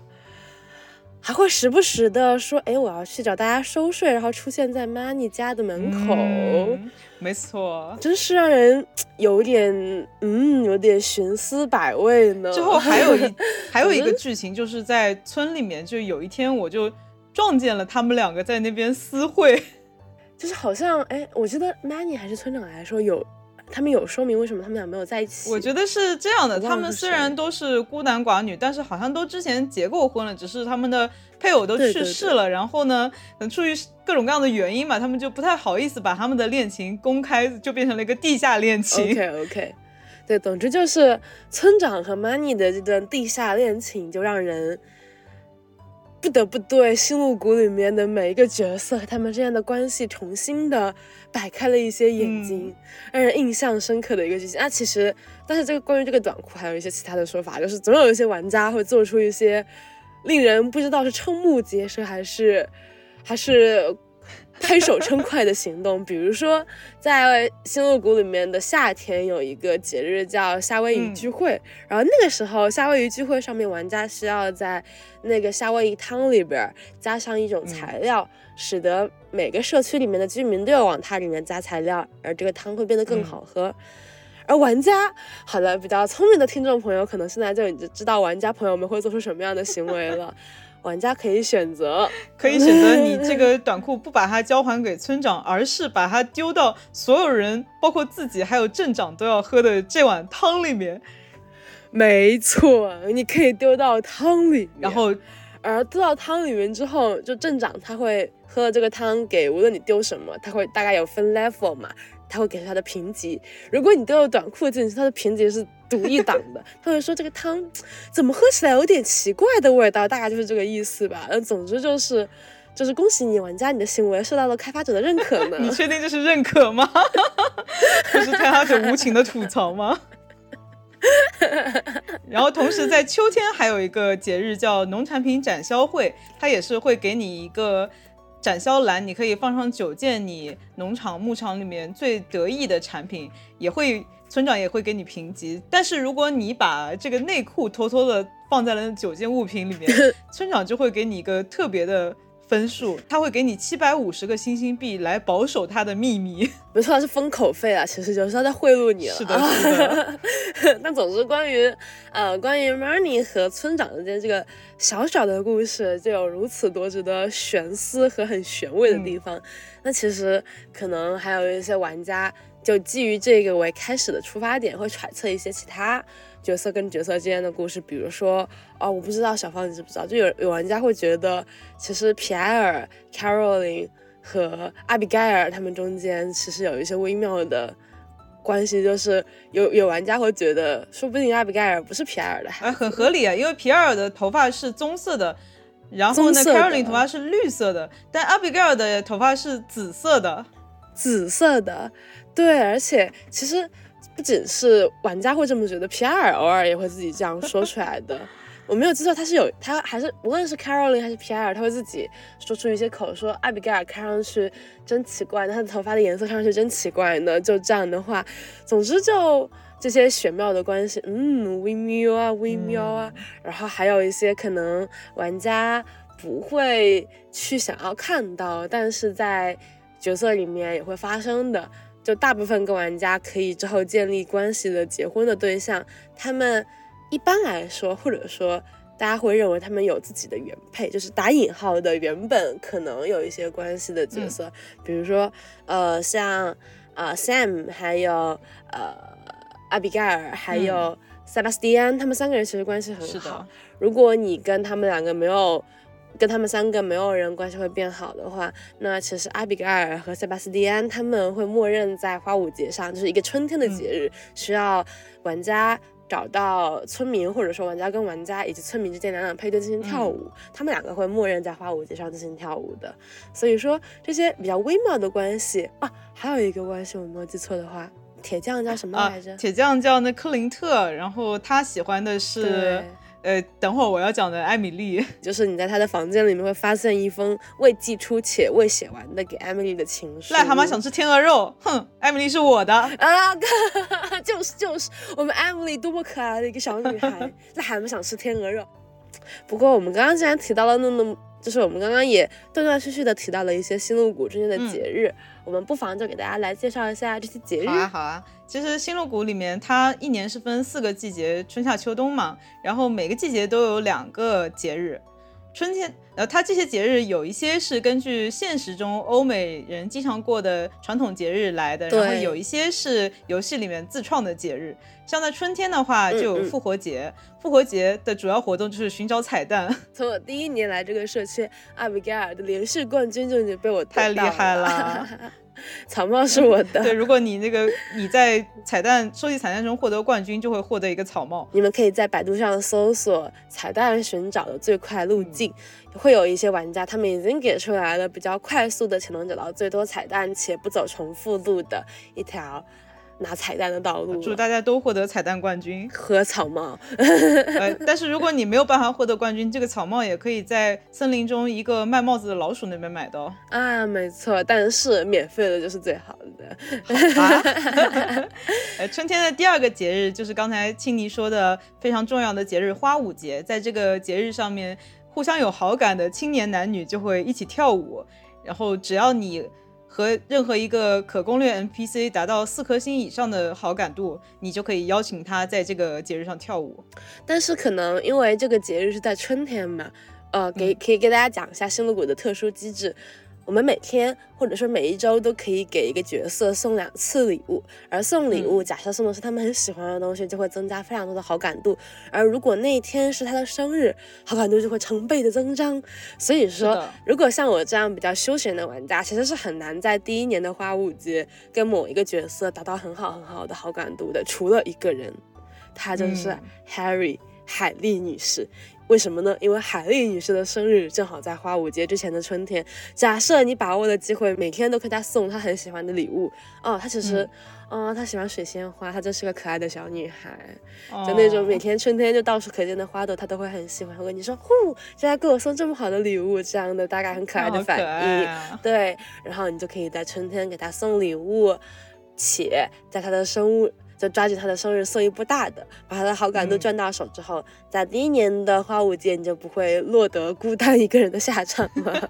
Speaker 2: 还会时不时的说，哎，我要去找大家收税，然后出现在 Mani 家的门口。
Speaker 1: 没错，
Speaker 2: 真是让人有点嗯，有点寻思百味呢。
Speaker 1: 之后还有一 *laughs* 还有一个剧情，就是在村里面，就有一天我就。撞见了他们两个在那边私会，*laughs*
Speaker 2: 就是好像哎，我记得 Mani 还是村长来说有，他们有说明为什么他们俩没有在一起。
Speaker 1: 我觉得是这样的，他们虽然都是孤男寡女，但是好像都之前结过婚了，只是他们的配偶都去世了，然后呢，可能出于各种各样的原因吧，他们就不太好意思把他们的恋情公开，就变成了一个地下恋情。
Speaker 2: OK OK，对，总之就是村长和 Money 的这段地下恋情就让人。不得不对《星露谷》里面的每一个角色和他们之间的关系重新的摆开了一些眼睛，让人印象深刻的一个剧情。那其实，但是这个关于这个短裤还有一些其他的说法，就是总有一些玩家会做出一些令人不知道是瞠目结舌还是还是。*laughs* 拍手称快的行动，比如说在星露谷里面的夏天有一个节日叫夏威夷聚会，然后那个时候夏威夷聚会上面玩家需要在那个夏威夷汤里边加上一种材料，使得每个社区里面的居民都要往它里面加材料，而这个汤会变得更好喝。而玩家，好的，比较聪明的听众朋友可能现在就已经知道玩家朋友们会做出什么样的行为了。玩家可以选择，
Speaker 1: 可以选择你这个短裤不把它交还给村长，而是把它丢到所有人，包括自己还有镇长都要喝的这碗汤里面。
Speaker 2: 没错，你可以丢到汤里，
Speaker 1: 然后，
Speaker 2: 而丢到汤里面之后，就镇长他会喝了这个汤，给无论你丢什么，他会大概有分 level 嘛。他会给出他的评级，如果你都有短裤进去，他的评级是独一档的。*laughs* 他会说这个汤怎么喝起来有点奇怪的味道，大概就是这个意思吧。嗯，总之就是，就是恭喜你玩家，你的行为受到了开发者的认可呢。
Speaker 1: 你确定这是认可吗？*laughs* 这是开发者无情的吐槽吗？*laughs* 然后同时在秋天还有一个节日叫农产品展销会，它也是会给你一个。展销栏，你可以放上九件你农场牧场里面最得意的产品，也会村长也会给你评级。但是如果你把这个内裤偷偷的放在了九件物品里面，*laughs* 村长就会给你一个特别的。分数他会给你七百五十个星星币来保守他的秘密，*laughs*
Speaker 2: 没错，是封口费啊，其实就是他在贿赂你了。
Speaker 1: 是的，是的。*laughs*
Speaker 2: 那总之关于呃关于 Marnie 和村长之间这个小小的故事，就有如此多值得悬思和很玄味的地方。那其实可能还有一些玩家就基于这个为开始的出发点，会揣测一些其他。角色跟角色之间的故事，比如说，哦，我不知道小芳你知不知道，就有有玩家会觉得，其实皮埃尔、Caroline 和阿比盖尔他们中间其实有一些微妙的关系，就是有有玩家会觉得，说不定阿比盖尔不是皮埃尔的孩
Speaker 1: 子，很合理啊，因为皮埃尔的头发是棕色的，然后呢，Caroline 头发是绿色的，但阿比盖尔的头发是紫色的，
Speaker 2: 紫色的，对，而且其实。不仅是玩家会这么觉得，皮埃尔偶尔也会自己这样说出来的。我没有记错，他是有他还是无论是 Caroline 还是皮埃尔，他会自己说出一些口，说艾比盖尔看上去真奇怪，他的头发的颜色看上去真奇怪呢。就这样的话，总之就这些玄妙的关系，嗯，微妙啊，微妙啊。然后还有一些可能玩家不会去想要看到，但是在角色里面也会发生的。就大部分跟玩家可以之后建立关系的结婚的对象，他们一般来说，或者说大家会认为他们有自己的原配，就是打引号的原本可能有一些关系的角色，比如说呃像呃 Sam 还有呃阿比盖尔还有塞巴斯蒂安，他们三个人其实关系很好。如果你跟他们两个没有跟他们三个没有人关系会变好的话，那其实阿比盖尔和塞巴斯蒂安他们会默认在花舞节上，就是一个春天的节日，需要玩家找到村民，或者说玩家跟玩家以及村民之间两两配对进行跳舞，他们两个会默认在花舞节上进行跳舞的。所以说这些比较微妙的关系啊，还有一个关系我没有记错的话，铁匠叫什么来着？
Speaker 1: 铁匠叫那克林特，然后他喜欢的是。呃，等会儿我要讲的艾米丽，*laughs*
Speaker 2: 就是你在她的房间里面会发现一封未寄出且未写完的给艾米丽的情书。
Speaker 1: 癞蛤蟆想吃天鹅肉，哼，艾米丽是我的 *laughs*
Speaker 2: 啊，*laughs* 就是就是，我们艾米丽多么可爱的一个小女孩，癞蛤蟆想吃天鹅肉。不过我们刚刚既然提到了那么。就是我们刚刚也断断续续的提到了一些新露谷之间的节日，我们不妨就给大家来介绍一下这些节日。好
Speaker 1: 啊，好啊。其实新露谷里面它一年是分四个季节，春夏秋冬嘛，然后每个季节都有两个节日。春天，呃，它这些节日有一些是根据现实中欧美人经常过的传统节日来的，然后有一些是游戏里面自创的节日。像在春天的话，就有复活节。复活节的主要活动就是寻找彩蛋。*laughs*
Speaker 2: 从我第一年来这个社区，阿比盖尔的连续冠军就已经被我
Speaker 1: 太厉害了。*laughs* *laughs*
Speaker 2: 草帽是我的。
Speaker 1: 对，如果你那个你在彩蛋收集彩蛋中获得冠军，就会获得一个草帽。
Speaker 2: 你们可以在百度上搜索彩蛋寻找的最快路径，会有一些玩家他们已经给出来了比较快速的且能找到最多彩蛋且不走重复路的一条。拿彩蛋的道路，
Speaker 1: 祝大家都获得彩蛋冠军
Speaker 2: 和草帽。
Speaker 1: 呃，但是如果你没有办法获得冠军，这个草帽也可以在森林中一个卖帽子的老鼠那边买到
Speaker 2: 啊。没错，但是免费的就是最好的。*laughs*
Speaker 1: 呃，春天的第二个节日就是刚才青泥说的非常重要的节日花舞节，在这个节日上面，互相有好感的青年男女就会一起跳舞，然后只要你。和任何一个可攻略 NPC 达到四颗星以上的好感度，你就可以邀请他在这个节日上跳舞。
Speaker 2: 但是可能因为这个节日是在春天嘛，呃，给可以给大家讲一下星露谷的特殊机制。我们每天或者说每一周都可以给一个角色送两次礼物，而送礼物，假设送的是他们很喜欢的东西，就会增加非常多的好感度。而如果那一天是他的生日，好感度就会成倍的增长。所以说，如果像我这样比较休闲的玩家，其实是很难在第一年的花舞节跟某一个角色达到很好很好的好感度的。除了一个人，他就是 Harry 海莉女士。为什么呢？因为海丽女士的生日正好在花舞节之前的春天。假设你把握了机会，每天都给她送她很喜欢的礼物哦。她其实，嗯，她喜欢水仙花，她真是个可爱的小女孩。就那种每天春天就到处可见的花朵，她都会很喜欢。会跟你说，呼，现在给我送这么好的礼物，这样的大概很可爱的反应。对，然后你就可以在春天给她送礼物，且在她的生日。就抓紧他的生日送一部大的，把他的好感度赚到手之后，在第一年的花舞节你就不会落得孤单一个人的下场了。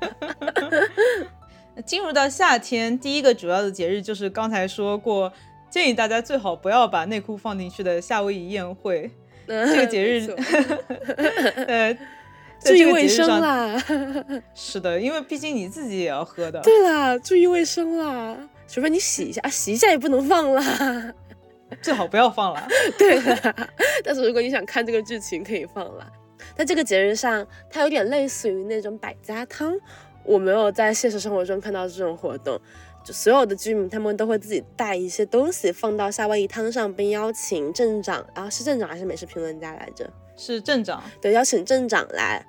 Speaker 2: *laughs*
Speaker 1: 进入到夏天，第一个主要的节日就是刚才说过，建议大家最好不要把内裤放进去的夏威夷宴会。*laughs* 这个节日，*laughs* 呃，
Speaker 2: 注意卫生啦。
Speaker 1: 是的，因为毕竟你自己也要喝的。
Speaker 2: 对啦，注意卫生啦，除非你洗一下啊，洗一下也不能放啦。*laughs*
Speaker 1: 最好不要放了，*laughs*
Speaker 2: 对。但是如果你想看这个剧情，可以放了。在这个节日上，它有点类似于那种百家汤。我没有在现实生活中看到这种活动，就所有的居民他们都会自己带一些东西放到夏威夷汤上，并邀请镇长，啊，是镇长还是美食评论家来着？
Speaker 1: 是镇长。
Speaker 2: 对，邀请镇长来，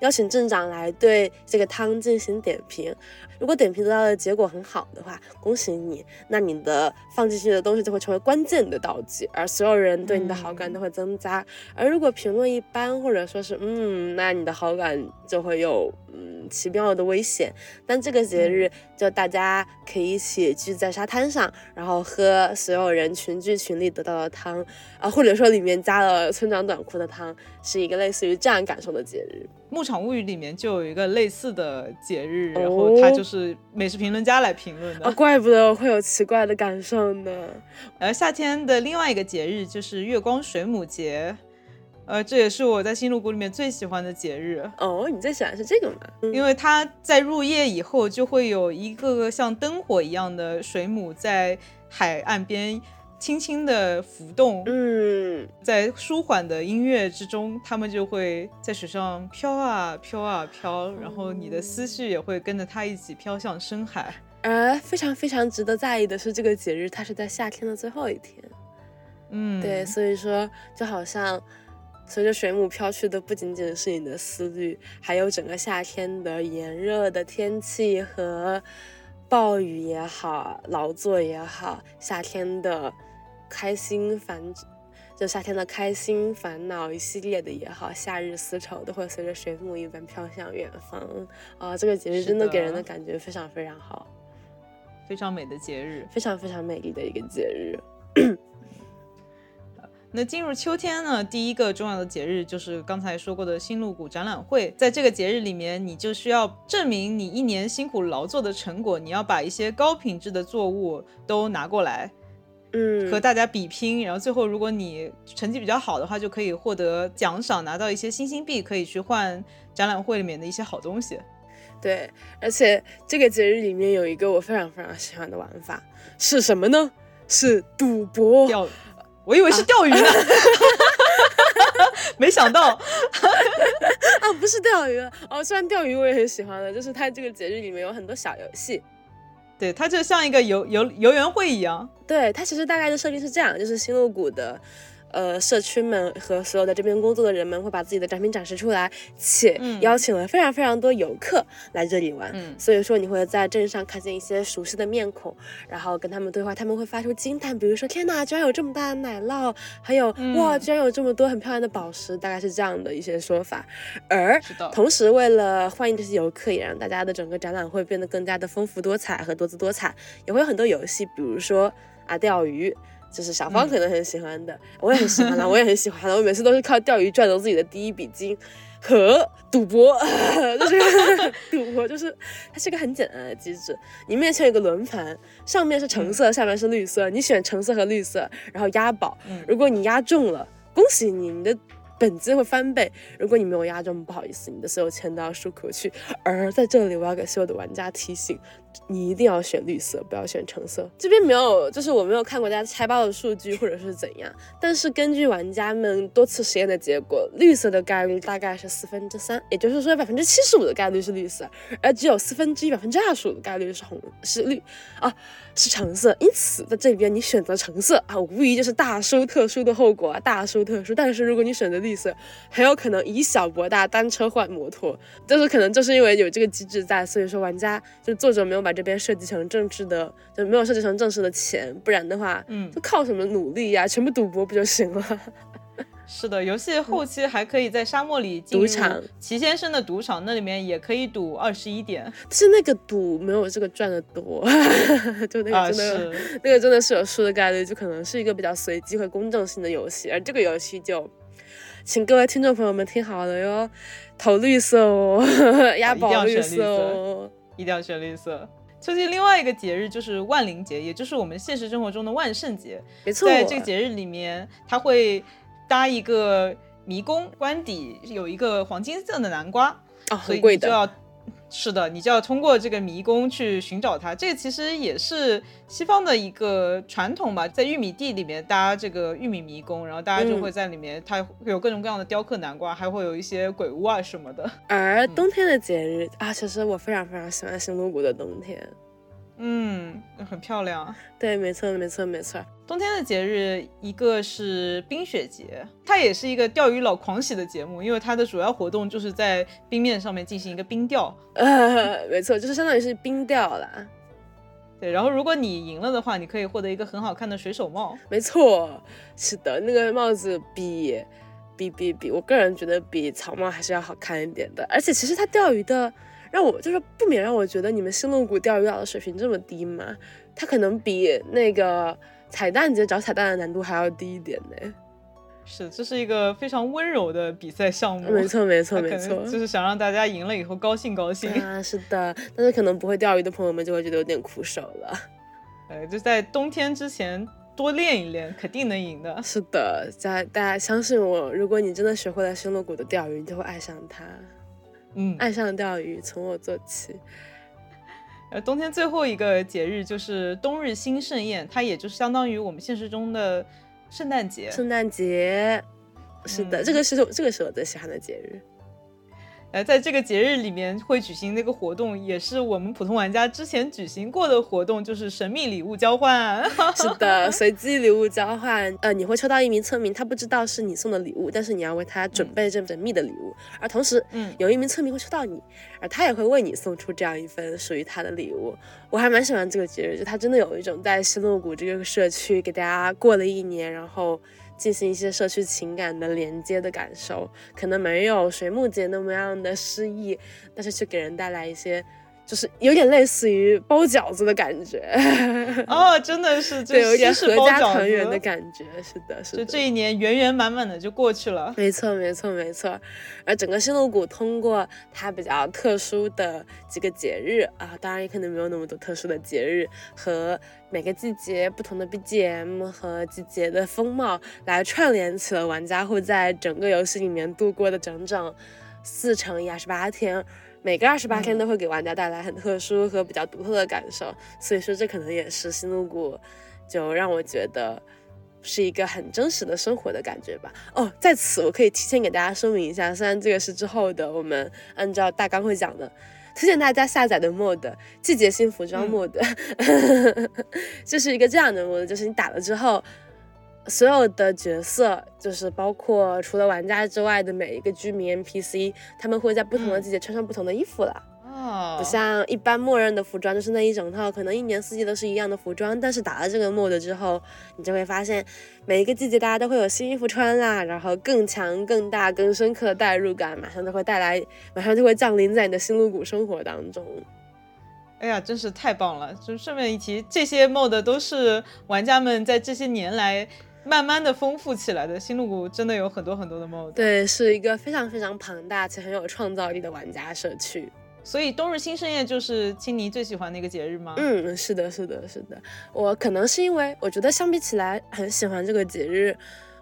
Speaker 2: 邀请镇长来对这个汤进行点评。如果点评得到的结果很好的话，恭喜你，那你的放进去的东西就会成为关键的道具，而所有人对你的好感都会增加。而如果评论一般，或者说是嗯，那你的好感就会有嗯奇妙的危险。但这个节日就大家可以一起聚在沙滩上，然后喝所有人群聚群力得到的汤啊，或者说里面加了村长短裤的汤，是一个类似于这样感受的节日。
Speaker 1: 牧场物语里面就有一个类似的节日，然后它就是美食评论家来评论的。
Speaker 2: 啊，怪不得我会有奇怪的感受呢。
Speaker 1: 而夏天的另外一个节日就是月光水母节，呃，这也是我在新露谷里面最喜欢的节日。
Speaker 2: 哦，你最喜欢是这个吗？
Speaker 1: 因为它在入夜以后就会有一个个像灯火一样的水母在海岸边。轻轻的浮动，
Speaker 2: 嗯，
Speaker 1: 在舒缓的音乐之中，他们就会在水上飘啊飘啊飘，然后你的思绪也会跟着它一起飘向深海。
Speaker 2: 而非常非常值得在意的是，这个节日它是在夏天的最后一天。
Speaker 1: 嗯，
Speaker 2: 对，所以说就好像随着水母飘去的不仅仅是你的思虑，还有整个夏天的炎热的天气和暴雨也好，劳作也好，夏天的开心烦，就夏天的开心烦恼一系列的也好，夏日丝绸都会随着水母一般飘向远方。啊，这个节日真的给人的感觉非常非常好。
Speaker 1: 非常美的节日，
Speaker 2: 非常非常美丽的一个节日。
Speaker 1: 那进入秋天呢，第一个重要的节日就是刚才说过的新露谷展览会。在这个节日里面，你就需要证明你一年辛苦劳作的成果，你要把一些高品质的作物都拿过来，
Speaker 2: 嗯，
Speaker 1: 和大家比拼。然后最后，如果你成绩比较好的话，就可以获得奖赏，拿到一些星星币，可以去换展览会里面的一些好东西。
Speaker 2: 对，而且这个节日里面有一个我非常非常喜欢的玩法是什么呢？是赌博。
Speaker 1: 钓，我以为是钓鱼呢，*laughs* 没想到 *laughs*
Speaker 2: 啊，不是钓鱼哦。虽然钓鱼我也很喜欢的，就是它这个节日里面有很多小游戏。
Speaker 1: 对，它就像一个游游游园会一样。
Speaker 2: 对，它其实大概的设定是这样，就是星露谷的。呃，社区们和所有在这边工作的人们会把自己的展品展示出来，且邀请了非常非常多游客来这里玩。
Speaker 1: 嗯，
Speaker 2: 所以说你会在镇上看见一些熟悉的面孔，然后跟他们对话，他们会发出惊叹，比如说天哪，居然有这么大的奶酪，还有哇，居然有这么多很漂亮的宝石，大概是这样的一些说法。而同时，为了欢迎这些游客，也让大家的整个展览会变得更加的丰富多彩和多姿多彩，也会有很多游戏，比如说啊钓鱼。就是小芳可能很喜欢的，我也很喜欢的，我也很喜欢的。我每次都是靠钓鱼赚走自己的第一笔金，和赌博，*laughs* 就是 *laughs* 赌博，就是它是一个很简单的机制。你面前有个轮盘，上面是橙色，下面是绿色，你选橙色和绿色，然后押宝。如果你押中了，恭喜你，你的。本金会翻倍。如果你没有押中，不好意思，你的所有钱都要输出去。而在这里，我要给所有的玩家提醒，你一定要选绿色，不要选橙色。这边没有，就是我没有看过大家拆包的数据或者是怎样。但是根据玩家们多次实验的结果，绿色的概率大概是四分之三，也就是说百分之七十五的概率是绿色，而只有四分之一、百分之二十五的概率是红是绿啊。是橙色，因此在这边你选择橙色啊，无疑就是大输特输的后果啊，大输特输。但是如果你选择绿色，很有可能以小博大，单车换摩托。就是可能就是因为有这个机制在，所以说玩家就作者没有把这边设计成政治的，就没有设计成正式的钱，不然的话，嗯，就靠什么努力呀？全部赌博不就行了？*laughs*
Speaker 1: 是的，游戏后期还可以在沙漠里
Speaker 2: 赌场，
Speaker 1: 齐先生的赌场那里面也可以赌二十一点，
Speaker 2: 是那个赌没有这个赚的多，*laughs* 就那个真的，那个真的是有输的概率，就可能是一个比较随机和公正性的游戏，而这个游戏就，请各位听众朋友们听好了哟，投绿色哦，*laughs* 押宝绿色哦，
Speaker 1: 一定要选绿色。秋季另外一个节日就是万灵节，也就是我们现实生活中的万圣节，
Speaker 2: 没错，
Speaker 1: 在这个节日里面，它会。搭一个迷宫，官底有一个黄金色的南瓜
Speaker 2: 啊，很贵的。
Speaker 1: 就要是的，你就要通过这个迷宫去寻找它。这个其实也是西方的一个传统吧，在玉米地里面搭这个玉米迷宫，然后大家就会在里面，它有各种各样的雕刻南瓜，还会有一些鬼屋啊什么的。
Speaker 2: 而冬天的节日啊，其实我非常非常喜欢新露谷的冬天。
Speaker 1: 嗯，很漂亮。
Speaker 2: 对，没错，没错，没错。
Speaker 1: 冬天的节日，一个是冰雪节，它也是一个钓鱼佬狂喜的节目，因为它的主要活动就是在冰面上面进行一个冰钓。*laughs*
Speaker 2: 呃，没错，就是相当于是冰钓啦。
Speaker 1: 对，然后如果你赢了的话，你可以获得一个很好看的水手帽。
Speaker 2: 没错，是的，那个帽子比比比比，我个人觉得比草帽还是要好看一点的。而且其实它钓鱼的。让我就是不免让我觉得你们新露谷钓鱼岛的水平这么低吗？它可能比那个彩蛋节找彩蛋的难度还要低一点呢。
Speaker 1: 是，这是一个非常温柔的比赛项目。
Speaker 2: 没错，没错，*laughs* 没错，
Speaker 1: 就是想让大家赢了以后高兴高兴。
Speaker 2: 啊，是的。但是可能不会钓鱼的朋友们就会觉得有点苦手了。
Speaker 1: 呃，就在冬天之前多练一练，肯定能赢的。
Speaker 2: 是的，在大家相信我，如果你真的学会了星露谷的钓鱼，你就会爱上它。
Speaker 1: 嗯，
Speaker 2: 爱上钓鱼，从我做起。
Speaker 1: 呃，冬天最后一个节日就是冬日新盛宴，它也就是相当于我们现实中的圣诞节。
Speaker 2: 圣诞节，是的，这个是这个是我最喜欢的节日。
Speaker 1: 呃，在这个节日里面会举行那个活动，也是我们普通玩家之前举行过的活动，就是神秘礼物交换。*laughs*
Speaker 2: 是的，随机礼物交换。呃，你会抽到一名村民，他不知道是你送的礼物，但是你要为他准备这神秘的礼物。而同时，嗯，有一名村民会抽到你，而他也会为你送出这样一份属于他的礼物。我还蛮喜欢这个节日，就他真的有一种在西洛谷这个社区给大家过了一年，然后。进行一些社区情感的连接的感受，可能没有水木节那么样的诗意，但是却给人带来一些。就是有点类似于包饺子的感觉 *laughs*
Speaker 1: 哦，真的是，*laughs*
Speaker 2: 对，有点合家团圆的感觉，是的，是的。
Speaker 1: 就这一年圆圆满满的就过去了，
Speaker 2: 没错，没错，没错。而整个新路谷通过它比较特殊的几个节日啊，当然也可能没有那么多特殊的节日和每个季节不同的 BGM 和季节的风貌来串联起了玩家会在整个游戏里面度过的整整四乘以二十八天。每个二十八天都会给玩家带来很特殊和比较独特的感受，所以说这可能也是新路谷，就让我觉得是一个很真实的生活的感觉吧。哦，在此我可以提前给大家说明一下，虽然这个是之后的，我们按照大纲会讲的，推荐大家下载的 mod 季节性服装 mod，*laughs* 就是一个这样的 mod，就是你打了之后。所有的角色，就是包括除了玩家之外的每一个居民 NPC，他们会在不同的季节穿上不同的衣服了。哦，不像一般默认的服装，就是那一整套，可能一年四季都是一样的服装。但是打了这个 mod 之后，你就会发现每一个季节大家都会有新衣服穿啦，然后更强、更大、更深刻的代入感，马上就会带来，马上就会降临在你的新露谷生活当中。
Speaker 1: 哎呀，真是太棒了！就顺便一提，这些 mod 都是玩家们在这些年来。慢慢的丰富起来的新露谷真的有很多很多的 mod，
Speaker 2: 对，是一个非常非常庞大且很有创造力的玩家社区。
Speaker 1: 所以冬日新盛宴就是青泥最喜欢的一个节日吗？
Speaker 2: 嗯，是的，是的，是的。我可能是因为我觉得相比起来很喜欢这个节日，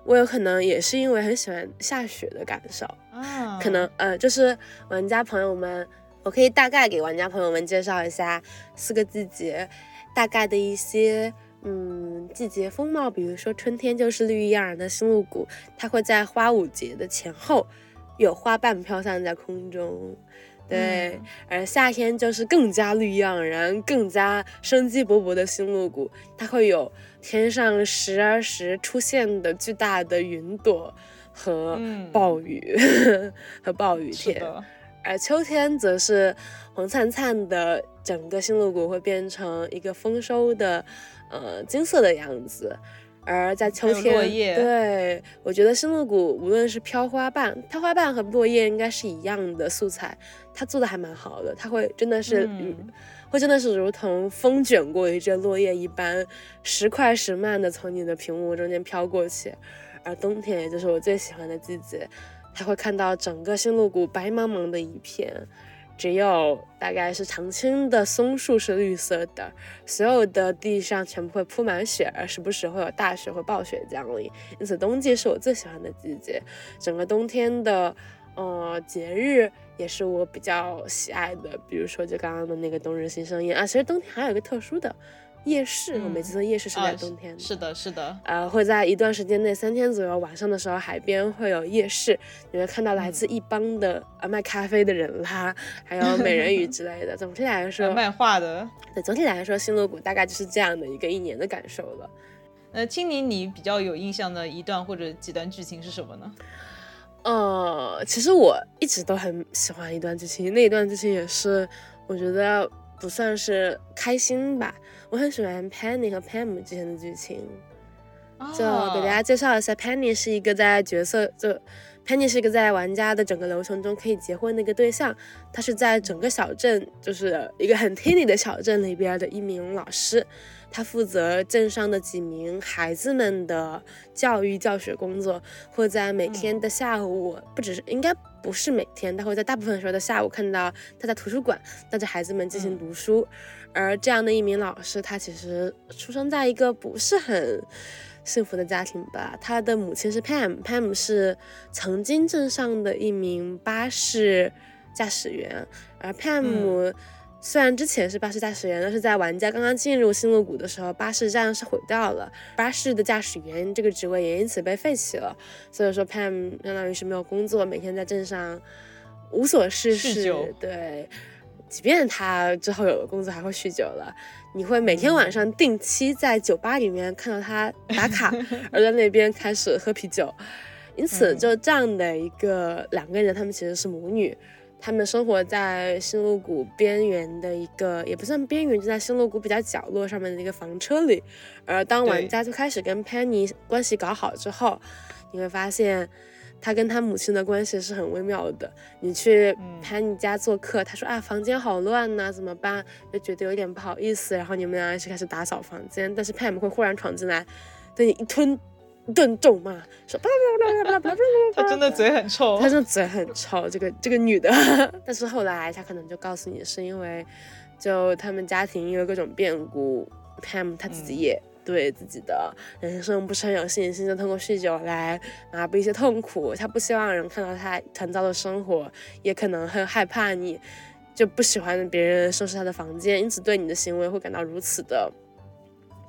Speaker 2: 我有可能也是因为很喜欢下雪的感受啊。可能呃，就是玩家朋友们，我可以大概给玩家朋友们介绍一下四个季节大概的一些。嗯，季节风貌，比如说春天就是绿意盎然的新露谷，它会在花舞节的前后有花瓣飘散在空中，对。而夏天就是更加绿意盎然、更加生机勃勃的新露谷，它会有天上时而时出现的巨大的云朵和暴雨 *laughs* 和暴雨天。而秋天则是黄灿灿的，整个新露谷会变成一个丰收的。呃，金色的样子，而在秋天，对我觉得星露谷无论是飘花瓣，飘花瓣和落叶应该是一样的素材，它做的还蛮好的，它会真的是，嗯会真的是如同风卷过一阵落叶一般，时快时慢的从你的屏幕中间飘过去。而冬天，也就是我最喜欢的季节，它会看到整个星露谷白茫茫的一片。只有大概是常青的松树是绿色的，所有的地上全部会铺满雪，而时不时会有大雪或暴雪降临。因此，冬季是我最喜欢的季节。整个冬天的，呃，节日也是我比较喜爱的。比如说，就刚刚的那个冬日新生音啊，其实冬天还有一个特殊的。夜市，我每次的夜市是在冬天。
Speaker 1: 是的，是的。
Speaker 2: 呃，会在一段时间内，三天左右，晚上的时候，海边会有夜市，你会看到来自一帮的啊卖咖啡的人啦，还有美人鱼之类的。总体来 *laughs* 说，
Speaker 1: 卖画的。*laughs*
Speaker 2: 对，总体来说，新罗谷大概就是这样的一个一年的感受了。
Speaker 1: 呃，青柠，你比较有印象的一段或者几段剧情是什么呢？
Speaker 2: 呃，其实我一直都很喜欢一段剧情，那一段剧情也是我觉得不算是开心吧。我很喜欢 Penny 和 Pam 之间的剧情，就给大家介绍一下，Penny 是一个在角色就 Penny 是一个在玩家的整个流程中可以结婚的一个对象，他是在整个小镇就是一个很 teeny 的小镇里边的一名老师，他负责镇上的几名孩子们的教育教学工作，会在每天的下午，不只是应该不是每天，他会在大部分时候的下午看到他在图书馆带着孩子们进行读书。而这样的一名老师，他其实出生在一个不是很幸福的家庭吧。他的母亲是 Pam，Pam 是曾经镇上的一名巴士驾驶员，而 Pam 虽然之前是巴士驾驶员，但是在玩家刚刚进入星露谷的时候，巴士站是毁掉了，巴士的驾驶员这个职位也因此被废弃了。所以说，Pam 相当于是没有工作，每天在镇上无所事事。对，即便他之后有了工作，还会酗酒了。你会每天晚上定期在酒吧里面看到他打卡，而在那边开始喝啤酒。因此，就这样的一个两个人，他们其实是母女。他们生活在星露谷边缘的一个，也不算边缘，就在星露谷比较角落上面的一个房车里。而当玩家就开始跟 Penny 关系搞好之后，你会发现他跟他母亲的关系是很微妙的。你去 Penny 家做客，他说啊，房间好乱呐，怎么办？就觉得有点不好意思。然后你们俩一起开始打扫房间，但是 Pam 会忽然闯进来，对你一吞。顿咒骂，说啪啪啪啪啪啪啪
Speaker 1: 啪。他真的嘴很臭，
Speaker 2: 他真的嘴很臭。这个这个女的，*laughs* 但是后来他可能就告诉你，是因为就他们家庭因为各种变故，Pam 他自己也。对自己的人生不是很有信心，就通过酗酒来麻痹一些痛苦。他不希望人看到他团糟的生活，也可能很害怕你，就不喜欢别人收拾他的房间，因此对你的行为会感到如此的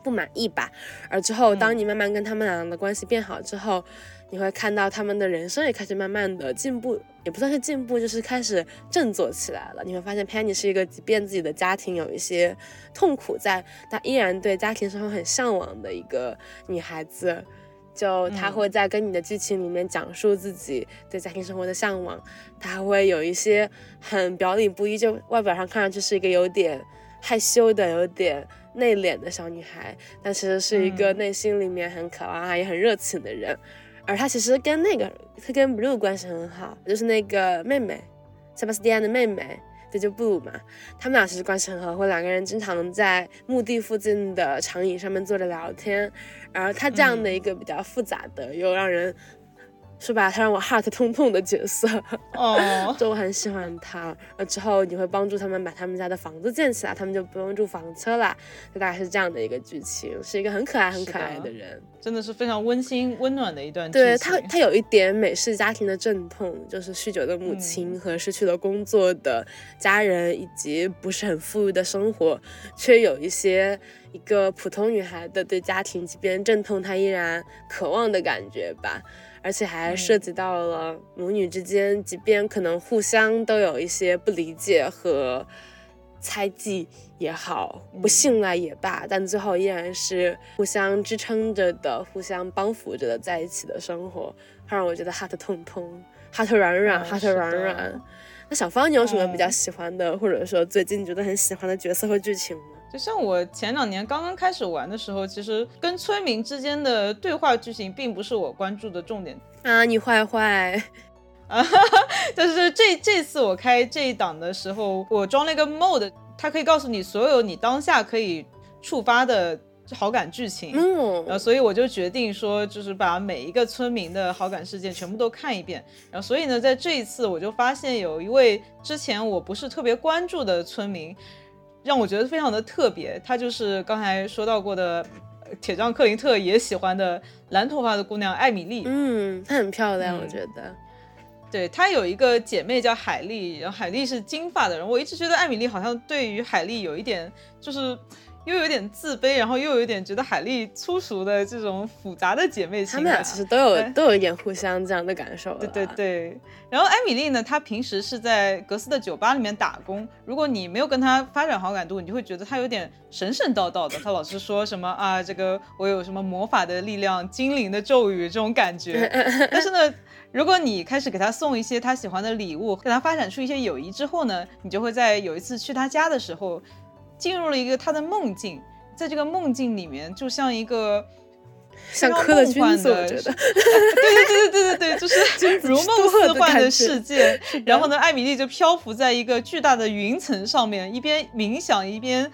Speaker 2: 不满意吧？而之后，当你慢慢跟他们俩的关系变好之后，你会看到他们的人生也开始慢慢的进步，也不算是进步，就是开始振作起来了。你会发现，Penny 是一个即便自己的家庭有一些痛苦在，但依然对家庭生活很向往的一个女孩子。就她会在跟你的剧情里面讲述自己对家庭生活的向往，她会有一些很表里不一，就外表上看上去是一个有点害羞的，有点。内敛的小女孩，但其实是一个内心里面很渴望也很热情的人。而她其实跟那个，她跟 Blue 关系很好，就是那个妹妹，塞巴斯蒂安的妹妹，这就 Blue 嘛。他们俩其实关系很好，会两个人经常在墓地附近的长椅上面坐着聊天。而她这样的一个比较复杂的，又让人。是吧？他让我 heart 痛痛的角色哦，*laughs* 就我很喜欢他。呃，之后你会帮助他们把他们家的房子建起来，他们就不用住房车了。就大概是这样的一个剧情，是一个很可爱、很可爱的人，
Speaker 1: 真的是非常温馨、温暖的一段。
Speaker 2: 对他，他有一点美式家庭的阵痛，就是酗酒的母亲和失去了工作的家人，以及不是很富裕的生活，却有一些一个普通女孩的对家庭，即便阵痛，她依然渴望的感觉吧。而且还涉及到了母女之间，即便可能互相都有一些不理解和猜忌也好，不信赖也罢，但最后依然是互相支撑着的，互相帮扶着的在一起的生活，会让我觉得 heart 痛痛，heart 软软，heart 软软。那小芳，你有什么比较喜欢的，或者说最近觉得很喜欢的角色和剧情吗？
Speaker 1: 就像我前两年刚刚开始玩的时候，其实跟村民之间的对话剧情并不是我关注的重点 *laughs*
Speaker 2: 啊。你坏坏
Speaker 1: 啊！*laughs* 但是这这次我开这一档的时候，我装了一个 mode，它可以告诉你所有你当下可以触发的好感剧情。嗯，然后所以我就决定说，就是把每一个村民的好感事件全部都看一遍。然后所以呢，在这一次我就发现有一位之前我不是特别关注的村民。让我觉得非常的特别，她就是刚才说到过的铁匠克林特也喜欢的蓝头发的姑娘艾米丽。
Speaker 2: 嗯，她很漂亮，我觉得。
Speaker 1: 对，她有一个姐妹叫海莉，然后海莉是金发的人。我一直觉得艾米丽好像对于海莉有一点就是。又有点自卑，然后又有点觉得海莉粗俗的这种复杂的姐妹情。
Speaker 2: 他们俩其实都有都有一点互相这样的感受。
Speaker 1: 对对对。然后艾米丽呢，她平时是在格斯的酒吧里面打工。如果你没有跟她发展好感度，你就会觉得她有点神神叨叨的。她老是说什么啊，这个我有什么魔法的力量、精灵的咒语这种感觉。*laughs* 但是呢，如果你开始给她送一些她喜欢的礼物，跟她发展出一些友谊之后呢，你就会在有一次去她家的时候。进入了一个他的梦境，在这个梦境里面，就像一个
Speaker 2: 像科的君子，我觉得，*laughs* 对
Speaker 1: 对对对对对对，就是 *laughs* 如梦似幻的世界。然后呢，艾米丽就漂浮在一个巨大的云层上面，一边冥想一边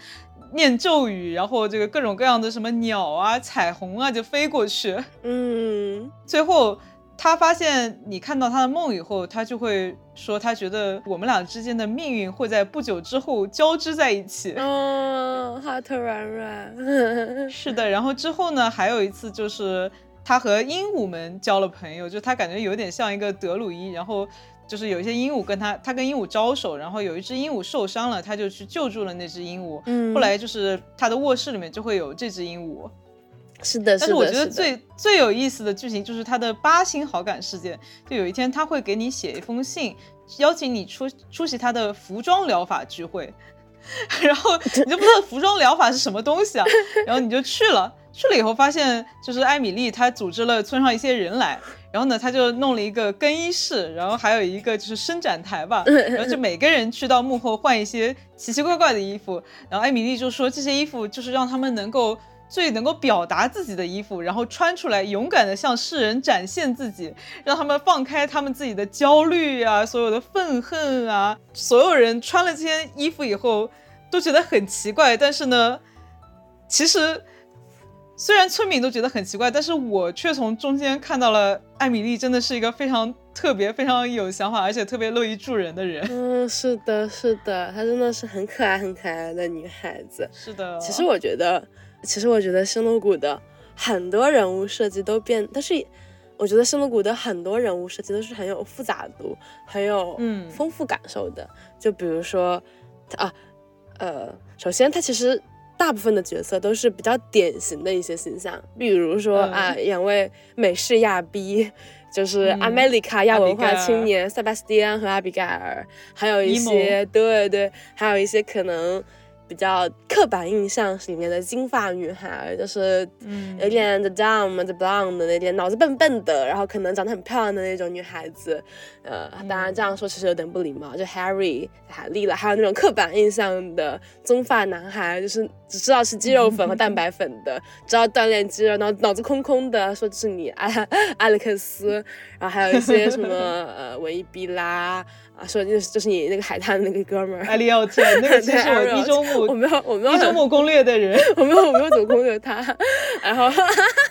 Speaker 1: 念咒语，然后这个各种各样的什么鸟啊、彩虹啊就飞过去。嗯，最后。他发现你看到他的梦以后，他就会说，他觉得我们俩之间的命运会在不久之后交织在一起。
Speaker 2: 哦，heart 软软。
Speaker 1: 是的，然后之后呢，还有一次就是他和鹦鹉们交了朋友，就他感觉有点像一个德鲁伊，然后就是有一些鹦鹉跟他，他跟鹦鹉招手，然后有一只鹦鹉受伤了，他就去救助了那只鹦鹉。
Speaker 2: 嗯
Speaker 1: 后来就是他的卧室里面就会有这只鹦鹉。
Speaker 2: 是的，
Speaker 1: 但是我觉得最最有意思的剧情就是他的八星好感事件。就有一天他会给你写一封信，邀请你出出席他的服装疗法聚会，*laughs* 然后你就不知道服装疗法是什么东西啊，然后你就去了。去了以后发现，就是艾米丽她组织了村上一些人来，然后呢，她就弄了一个更衣室，然后还有一个就是伸展台吧，*laughs* 然后就每个人去到幕后换一些奇奇怪怪的衣服，然后艾米丽就说这些衣服就是让他们能够最能够表达自己的衣服，然后穿出来勇敢的向世人展现自己，让他们放开他们自己的焦虑啊，所有的愤恨啊，所有人穿了这些衣服以后都觉得很奇怪，但是呢，其实。虽然村民都觉得很奇怪，但是我却从中间看到了艾米丽真的是一个非常特别、非常有想法，而且特别乐于助人的人。
Speaker 2: 嗯，是的，是的，她真的是很可爱、很可爱的女孩子。
Speaker 1: 是的，
Speaker 2: 其实我觉得，其实我觉得星露谷的很多人物设计都变，但是我觉得星露谷的很多人物设计都是很有复杂度、很有
Speaker 1: 嗯
Speaker 2: 丰富感受的。就比如说，啊，呃，首先他其实。大部分的角色都是比较典型的一些形象，比如说、
Speaker 1: 嗯
Speaker 2: 啊，两位美式亚逼，就是
Speaker 1: 嗯
Speaker 2: 阿梅里卡亚文化青年塞巴斯蒂安和阿比盖尔，还有一些对对，还有一些可能比较刻板印象里面的金发女孩，就是
Speaker 1: 嗯
Speaker 2: 有点 the dumb the blonde 的那点脑子笨笨的，然后可能长得很漂亮的那种女孩子。呃，当然这样说其实有点不礼貌，就 Harry、海莉了，还有那种刻板印象的棕发男孩，就是只知道吃鸡肉粉和蛋白粉的，知道锻炼肌肉，然后脑子空空的，说这是你阿阿历克斯，然后还有一些什么呃文艺逼啦。啊，说就是就是你那个海滩的那个哥们儿，
Speaker 1: 艾利奥特，那个 *laughs* 其实我一周目
Speaker 2: 我没有我没有
Speaker 1: 一周目攻略的人，
Speaker 2: 我没有我没有怎么攻略他，然后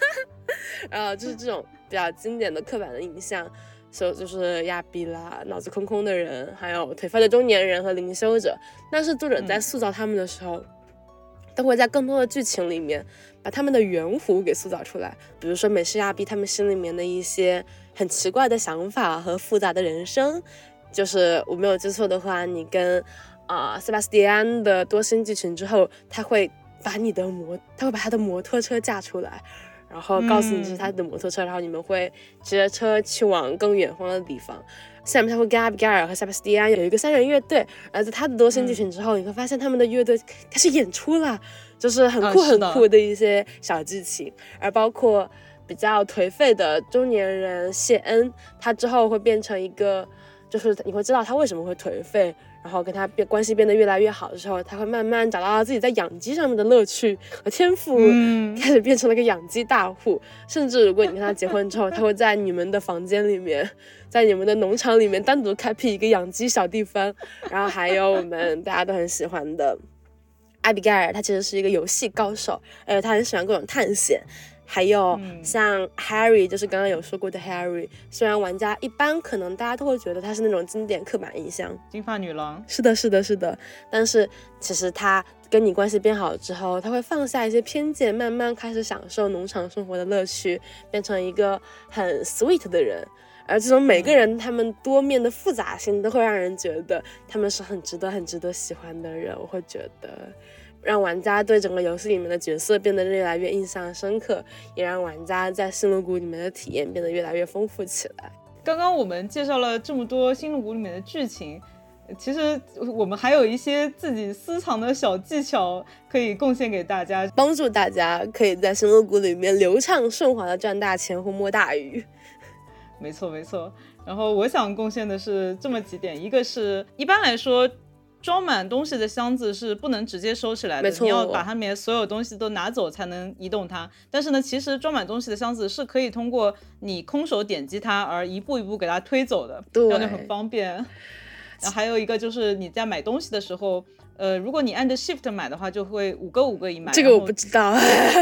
Speaker 2: *laughs* 然后就是这种比较经典的刻板的印象，所以就是亚比啦，脑子空空的人，还有颓废的中年人和灵修者。但是作者在
Speaker 1: 嗯
Speaker 2: 塑造他们的时候，都会在更多的剧情里面把他们的圆弧给塑造出来，比如说美式亚比他们心里面的一些很奇怪的想法和复杂的人生。就是我没有记错的话，你跟啊、呃、塞巴斯蒂安的多星剧情之后，他会把你的摩，他会把他的摩托车架出来，然后告诉你这是他的摩托车，然后你们会骑着车去往更远方的地方。下面他会跟阿比盖尔和塞巴斯蒂安有一个三人乐队，而在他的多星剧情之后，你会发现他们的乐队开始演出了，就是很酷很酷的一些小剧情，而包括比较颓废的中年人谢恩，他之后会变成一个。就是你会知道他为什么会颓废，然后跟他变关系变得越来越好的时候，他会慢慢找到自己在养鸡上面的乐趣和天赋，
Speaker 1: 嗯
Speaker 2: 开始变成了一个养鸡大户。甚至如果你跟他结婚之后，他会在你们的房间里面，在你们的农场里面单独开辟一个养鸡小地方。然后还有我们大家都很喜欢的艾比盖尔，他其实是一个游戏高手，而且他很喜欢各种探险。还有
Speaker 1: 嗯
Speaker 2: 像 Harry，就是刚刚有说过的 Harry，虽然玩家一般可能大家都会觉得他是那种经典刻板印象，
Speaker 1: 金发女郎，
Speaker 2: 是的，是的，是的，但是其实他跟你关系变好之后，他会放下一些偏见，慢慢开始享受农场生活的乐趣，变成一个很 sweet 的人。而这种每个人他们多面的复杂性，都会让人觉得他们是很值得、很值得喜欢的人。我会觉得。让玩家对整个游戏里面的角色变得越来越印象深刻，也让玩家在星露谷里面的体验变得越来越丰富起来。
Speaker 1: 刚刚我们介绍了这么多《星露谷》里面的剧情，其实我们还有一些自己私藏的小技巧可以贡献给大家，
Speaker 2: 帮助大家可以在星露谷里面流畅顺滑的赚大钱或摸大鱼。
Speaker 1: 没错没错。然后我想贡献的是这么几点，一个是一般来说。装满东西的箱子是不能直接收起来的，你要把它里面所有东西都拿走才能移动它。但是呢，其实装满东西的箱子是可以通过你空手点击它而一步一步给它推走的，这样就很方便。*laughs* 然后还有一个就是你在买东西的时候，呃，如果你按着 Shift 买的话，就会五个五个一买。
Speaker 2: 这个我不知道。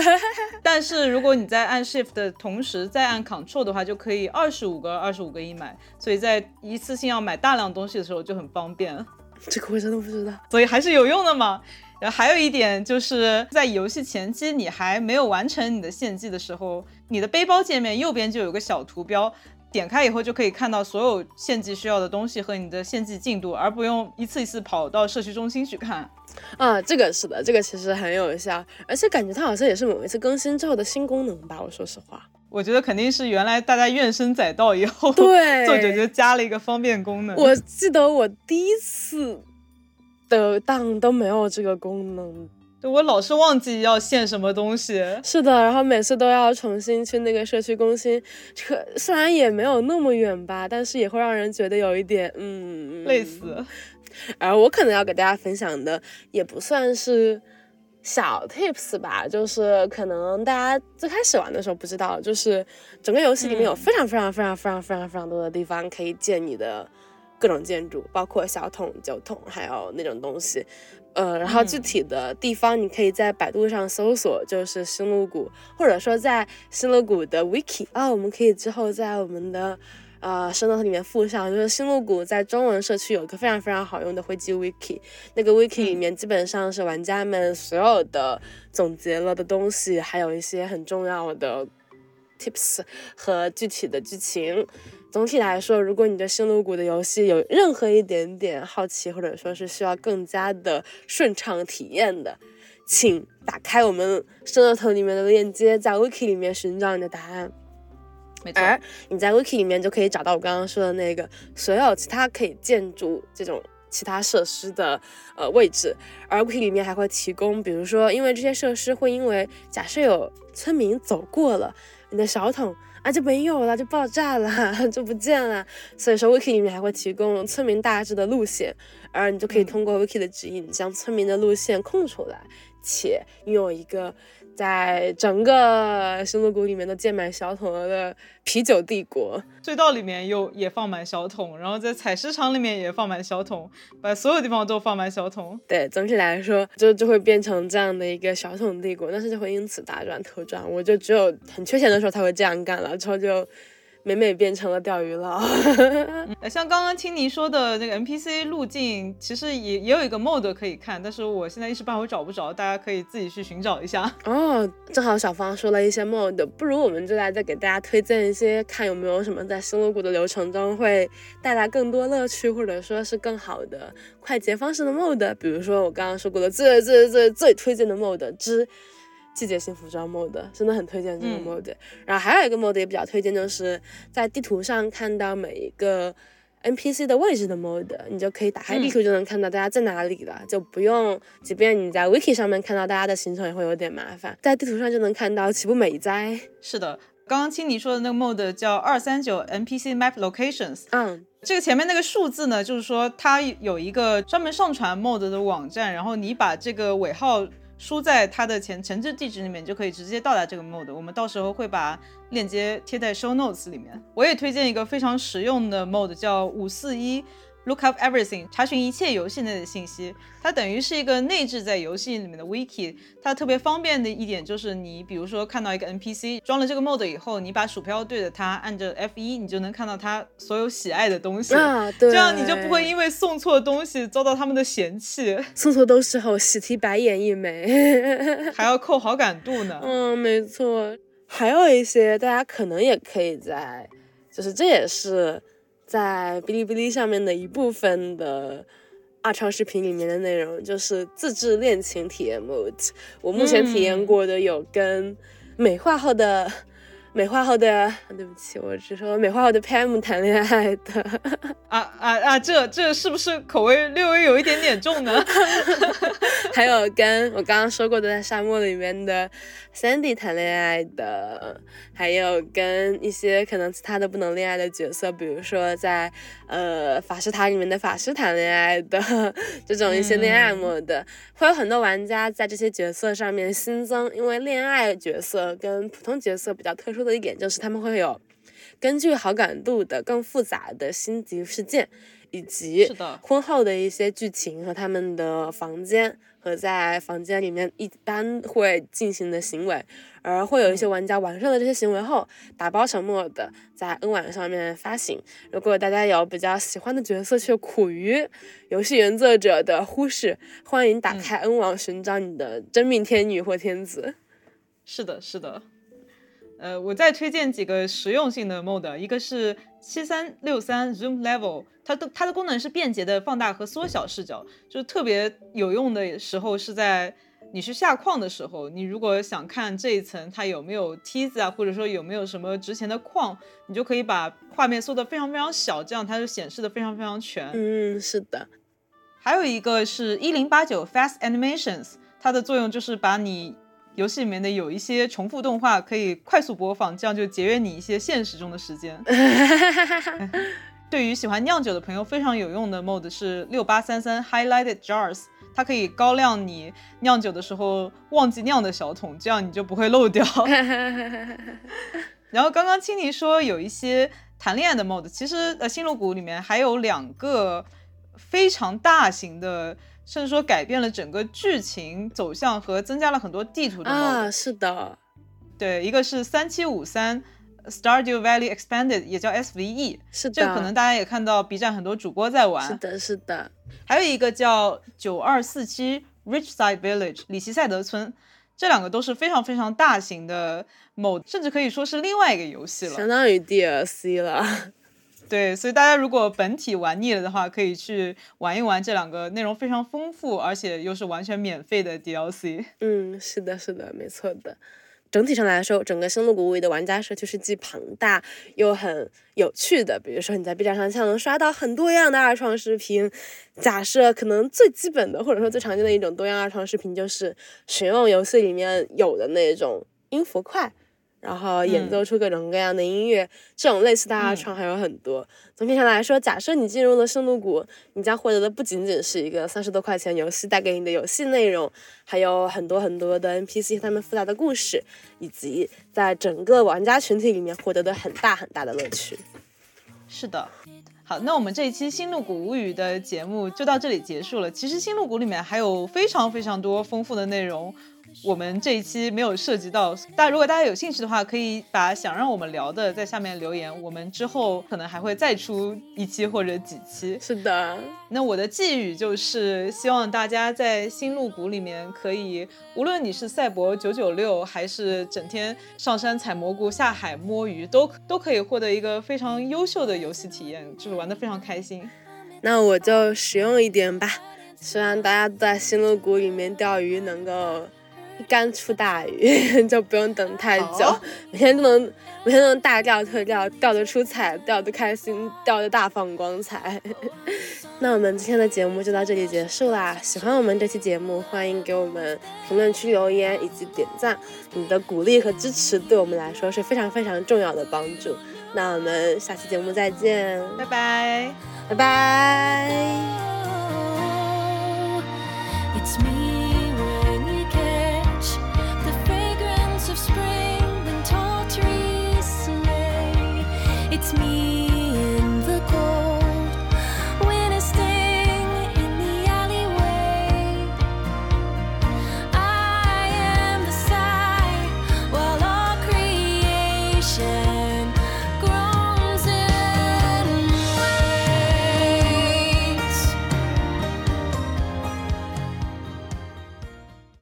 Speaker 2: *laughs*
Speaker 1: 但是如果你在按 Shift 的同时再按 Control 的话，就可以二十五个二十五个一买。所以在一次性要买大量东西的时候就很方便。
Speaker 2: 这个我真的不知道，
Speaker 1: 所以还是有用的嘛。然后还有一点就是在游戏前期你还没有完成你的献祭的时候，你的背包界面右边就有个小图标，点开以后就可以看到所有献祭需要的东西和你的献祭进度，而不用一次一次跑到社区中心去看。
Speaker 2: 啊，这个是的，这个其实很有效，而且感觉它好像也是某一次更新之后的新功能吧。我说实话，
Speaker 1: 我觉得肯定是原来大家怨声载道以后，
Speaker 2: 对
Speaker 1: 作者就加了一个方便功能。
Speaker 2: 我记得我第一次的档都没有这个功能。
Speaker 1: 我老是忘记要献什么东西。
Speaker 2: 是的，然后每次都要重新去那个社区更新，可虽然也没有那么远吧，但是也会让人觉得有一点嗯
Speaker 1: 累死。
Speaker 2: 而我可能要给大家分享的也不算是小 tips 吧，就是可能大家最开始玩的时候不知道，就是整个游戏里面有非常非常非常非常非常非常多的地方可以建你的各种建筑，包括小桶、酒桶，还有那种东西。呃，然后具体的地方你可以在百度上搜索，就是星露谷，或者说在星露谷的 wiki 啊，我们可以之后在我们的呃生动里面附上，就是星露谷在中文社区有一个非常非常好用的灰机 wiki，那个 wiki 里面基本上是玩家们所有的总结了的东西，还有一些很重要的 tips 和具体的剧情。总体来说，如果你对星露谷的游戏有任何一点点好奇，或者说是需要更加的顺畅体验的，请打开我们生乐头里面的链接，在 wiki 里面寻找你的答案。
Speaker 1: 没错，
Speaker 2: 而你在 wiki 里面就可以找到我刚刚说的那个所有其他可以建筑这种其他设施的呃位置，而 wiki 里面还会提供，比如说，因为这些设施会因为假设有村民走过了，你的小桶。啊，就没有了，就爆炸了，*laughs* 就不见了。所以说，wiki 里面还会提供村民大致的路线，而你就可以通过 wiki 的指引，将村民的路线空出来，且拥有一个。在整个星露谷里面都建满小桶的啤酒帝国，
Speaker 1: 隧道里面又也放满小桶，然后在采石场里面也放满小桶，把所有地方都放满小桶。
Speaker 2: 对，总体来说就就会变成这样的一个小桶帝国，但是就会因此大赚特赚。我就只有很缺钱的时候才会这样干了，之后就。美美变成了钓鱼佬。*laughs*
Speaker 1: 像刚刚听你说的那个 NPC 路径，其实也也有一个 mode 可以看，但是我现在一时半会找不着，大家可以自己去寻找一下。
Speaker 2: 哦，正好小芳说了一些 mode，不如我们就来再给大家推荐一些，看有没有什么在星露谷的流程中会带来更多乐趣，或者说是更好的快捷方式的 mode。比如说我刚刚说过的最最最最推荐的 mode 之。季节性服装 mode 真的很推荐这个 mode，然后还有一个 mode 也比较推荐，就是在地图上看到每一个 NPC 的位置的 mode，你就可以打开地图就能看到大家在哪里了，就不用，即便你在 wiki 上面看到大家的行程也会有点麻烦，在地图上就能看到，岂不美哉？
Speaker 1: 是的，刚刚听你说的那个 mode 叫二三九 NPC Map Locations，
Speaker 2: 嗯，
Speaker 1: 这个前面那个数字呢，就是说它有一个专门上传 mode 的网站，然后你把这个尾号。输在它的前前置地址里面，就可以直接到达这个 mode。我们到时候会把链接贴在 show notes 里面。我也推荐一个非常实用的 mode，叫五四一。Look up everything，查询一切游戏内的信息。它等于是一个内置在游戏里面的 wiki。它特别方便的一点就是，你比如说看到一个 NPC，装了这个 mode 以后，你把鼠标对着它，按着 F 一，你就能看到它所有喜爱的东西。
Speaker 2: 啊，对。
Speaker 1: 这样你就不会因为送错东西遭到他们的嫌弃。
Speaker 2: 送错东西后，喜提白眼一枚，
Speaker 1: 还要扣好感度呢。
Speaker 2: 嗯，没错。还有一些大家可能也可以在，就是这也是。在哔哩哔哩上面的一部分的二创视频里面的内容，就是自制恋情体验 mode。我目前体验过的有跟美化后的。美化后的，对不起，我只说美化后的 PM 谈恋爱的
Speaker 1: 啊啊啊！这这是不是口味略微有一点点重呢？*laughs*
Speaker 2: 还有跟我刚刚说过的在沙漠里面的 Sandy 谈恋爱的，还有跟一些可能其他的不能恋爱的角色，比如说在呃法师塔里面的法师谈恋爱的这种一些恋爱 mode，会有很多玩家在这些角色上面新增，因为恋爱角色跟普通角色比较特殊。的一点就是他们会有根据好感度的更复杂的星级事件，以及婚后的一些剧情和他们的房间和在房间里面一般会进行的行为，而会有一些玩家完成了这些行为后打包成墨的在 N 网上面发行。如果大家有比较喜欢的角色却苦于游戏原作者的忽视，欢迎打开 N 网寻找你的真命天女或天子。
Speaker 1: 是的，是的。呃，我再推荐几个实用性的 mode，一个是七三六三 Zoom Level，它的它的功能是便捷的放大和缩小视角，就是特别有用的时候是在你去下矿的时候，你如果想看这一层它有没有梯子啊，或者说有没有什么值钱的矿，你就可以把画面缩得非常非常小，这样它就显示的非常非常全。
Speaker 2: 嗯，是的。
Speaker 1: 还有一个是一零八九 Fast Animations，它的作用就是把你。游戏里面的有一些重复动画可以快速播放，这样就节约你一些现实中的时间。*laughs* 对于喜欢酿酒的朋友非常有用的 mode 是六八三三 Highlighted Jars，它可以高亮你酿酒的时候忘记酿的小桶，这样你就不会漏掉。*laughs* 然后刚刚青柠说有一些谈恋爱的 mode，其实呃星露谷里面还有两个非常大型的。甚至说改变了整个剧情走向和增加了很多地图的
Speaker 2: 啊，是的，
Speaker 1: 对，一个是三七五三 Stardew Valley Expanded，也叫 SVE，
Speaker 2: 是的，
Speaker 1: 这可能大家也看到 B 站很多主播在玩，
Speaker 2: 是的，是的，
Speaker 1: 还有一个叫九二四七 Richside Village 里奇赛德村，这两个都是非常非常大型的 mode，甚至可以说是另外一个游戏了，
Speaker 2: 相当于 DLC 了。
Speaker 1: 对，所以大家如果本体玩腻了的话，可以去玩一玩这两个内容非常丰富，而且又是完全免费的 DLC。
Speaker 2: 嗯，是的，是的，没错的。整体上来说，整个《星露谷物语》的玩家社区是既庞大又很有趣的。比如说，你在 B 站上像能刷到很多样的二创视频。假设可能最基本的，或者说最常见的一种多样二创视频，就是使用游戏里面有的那种音符块。然后演奏出各种各样的音乐，这种类似的二创还有很多。总体上来说，假设你进入了圣露谷，你将获得的不仅仅是一个三十多块钱游戏带给你的游戏内容，还有很多很多的 NPC 他们复杂的故事，以及在整个玩家群体里面获得的很大很大的乐趣。
Speaker 1: 是的，好，那我们这一期《新露谷物语》的节目就到这里结束了。其实《新露谷》里面还有非常非常多丰富的内容。我们这一期没有涉及到，但如果大家有兴趣的话，可以把想让我们聊的在下面留言，我们之后可能还会再出一期或者几期。
Speaker 2: 是的，
Speaker 1: 那我的寄语就是希望大家在新路谷里面可以，无论你是赛博九九六，还是整天上山采蘑菇、下海摸鱼，都都可以获得一个非常优秀的游戏体验，就是玩的非常开心。
Speaker 2: 那我就实用一点吧，希望大家在新路谷里面钓鱼能够。一杆出大雨，*laughs* 就不用等太久。每天都能，每天都能大钓特钓，钓得出彩，钓得开心，钓得大放光彩。*laughs* 那我们今天的节目就到这里结束啦。喜欢我们这期节目，欢迎给我们评论区留言以及点赞。你的鼓励和支持对我们来说是非常非常重要的帮助。那我们下期节目再见，
Speaker 1: 拜拜。
Speaker 2: 拜拜。me.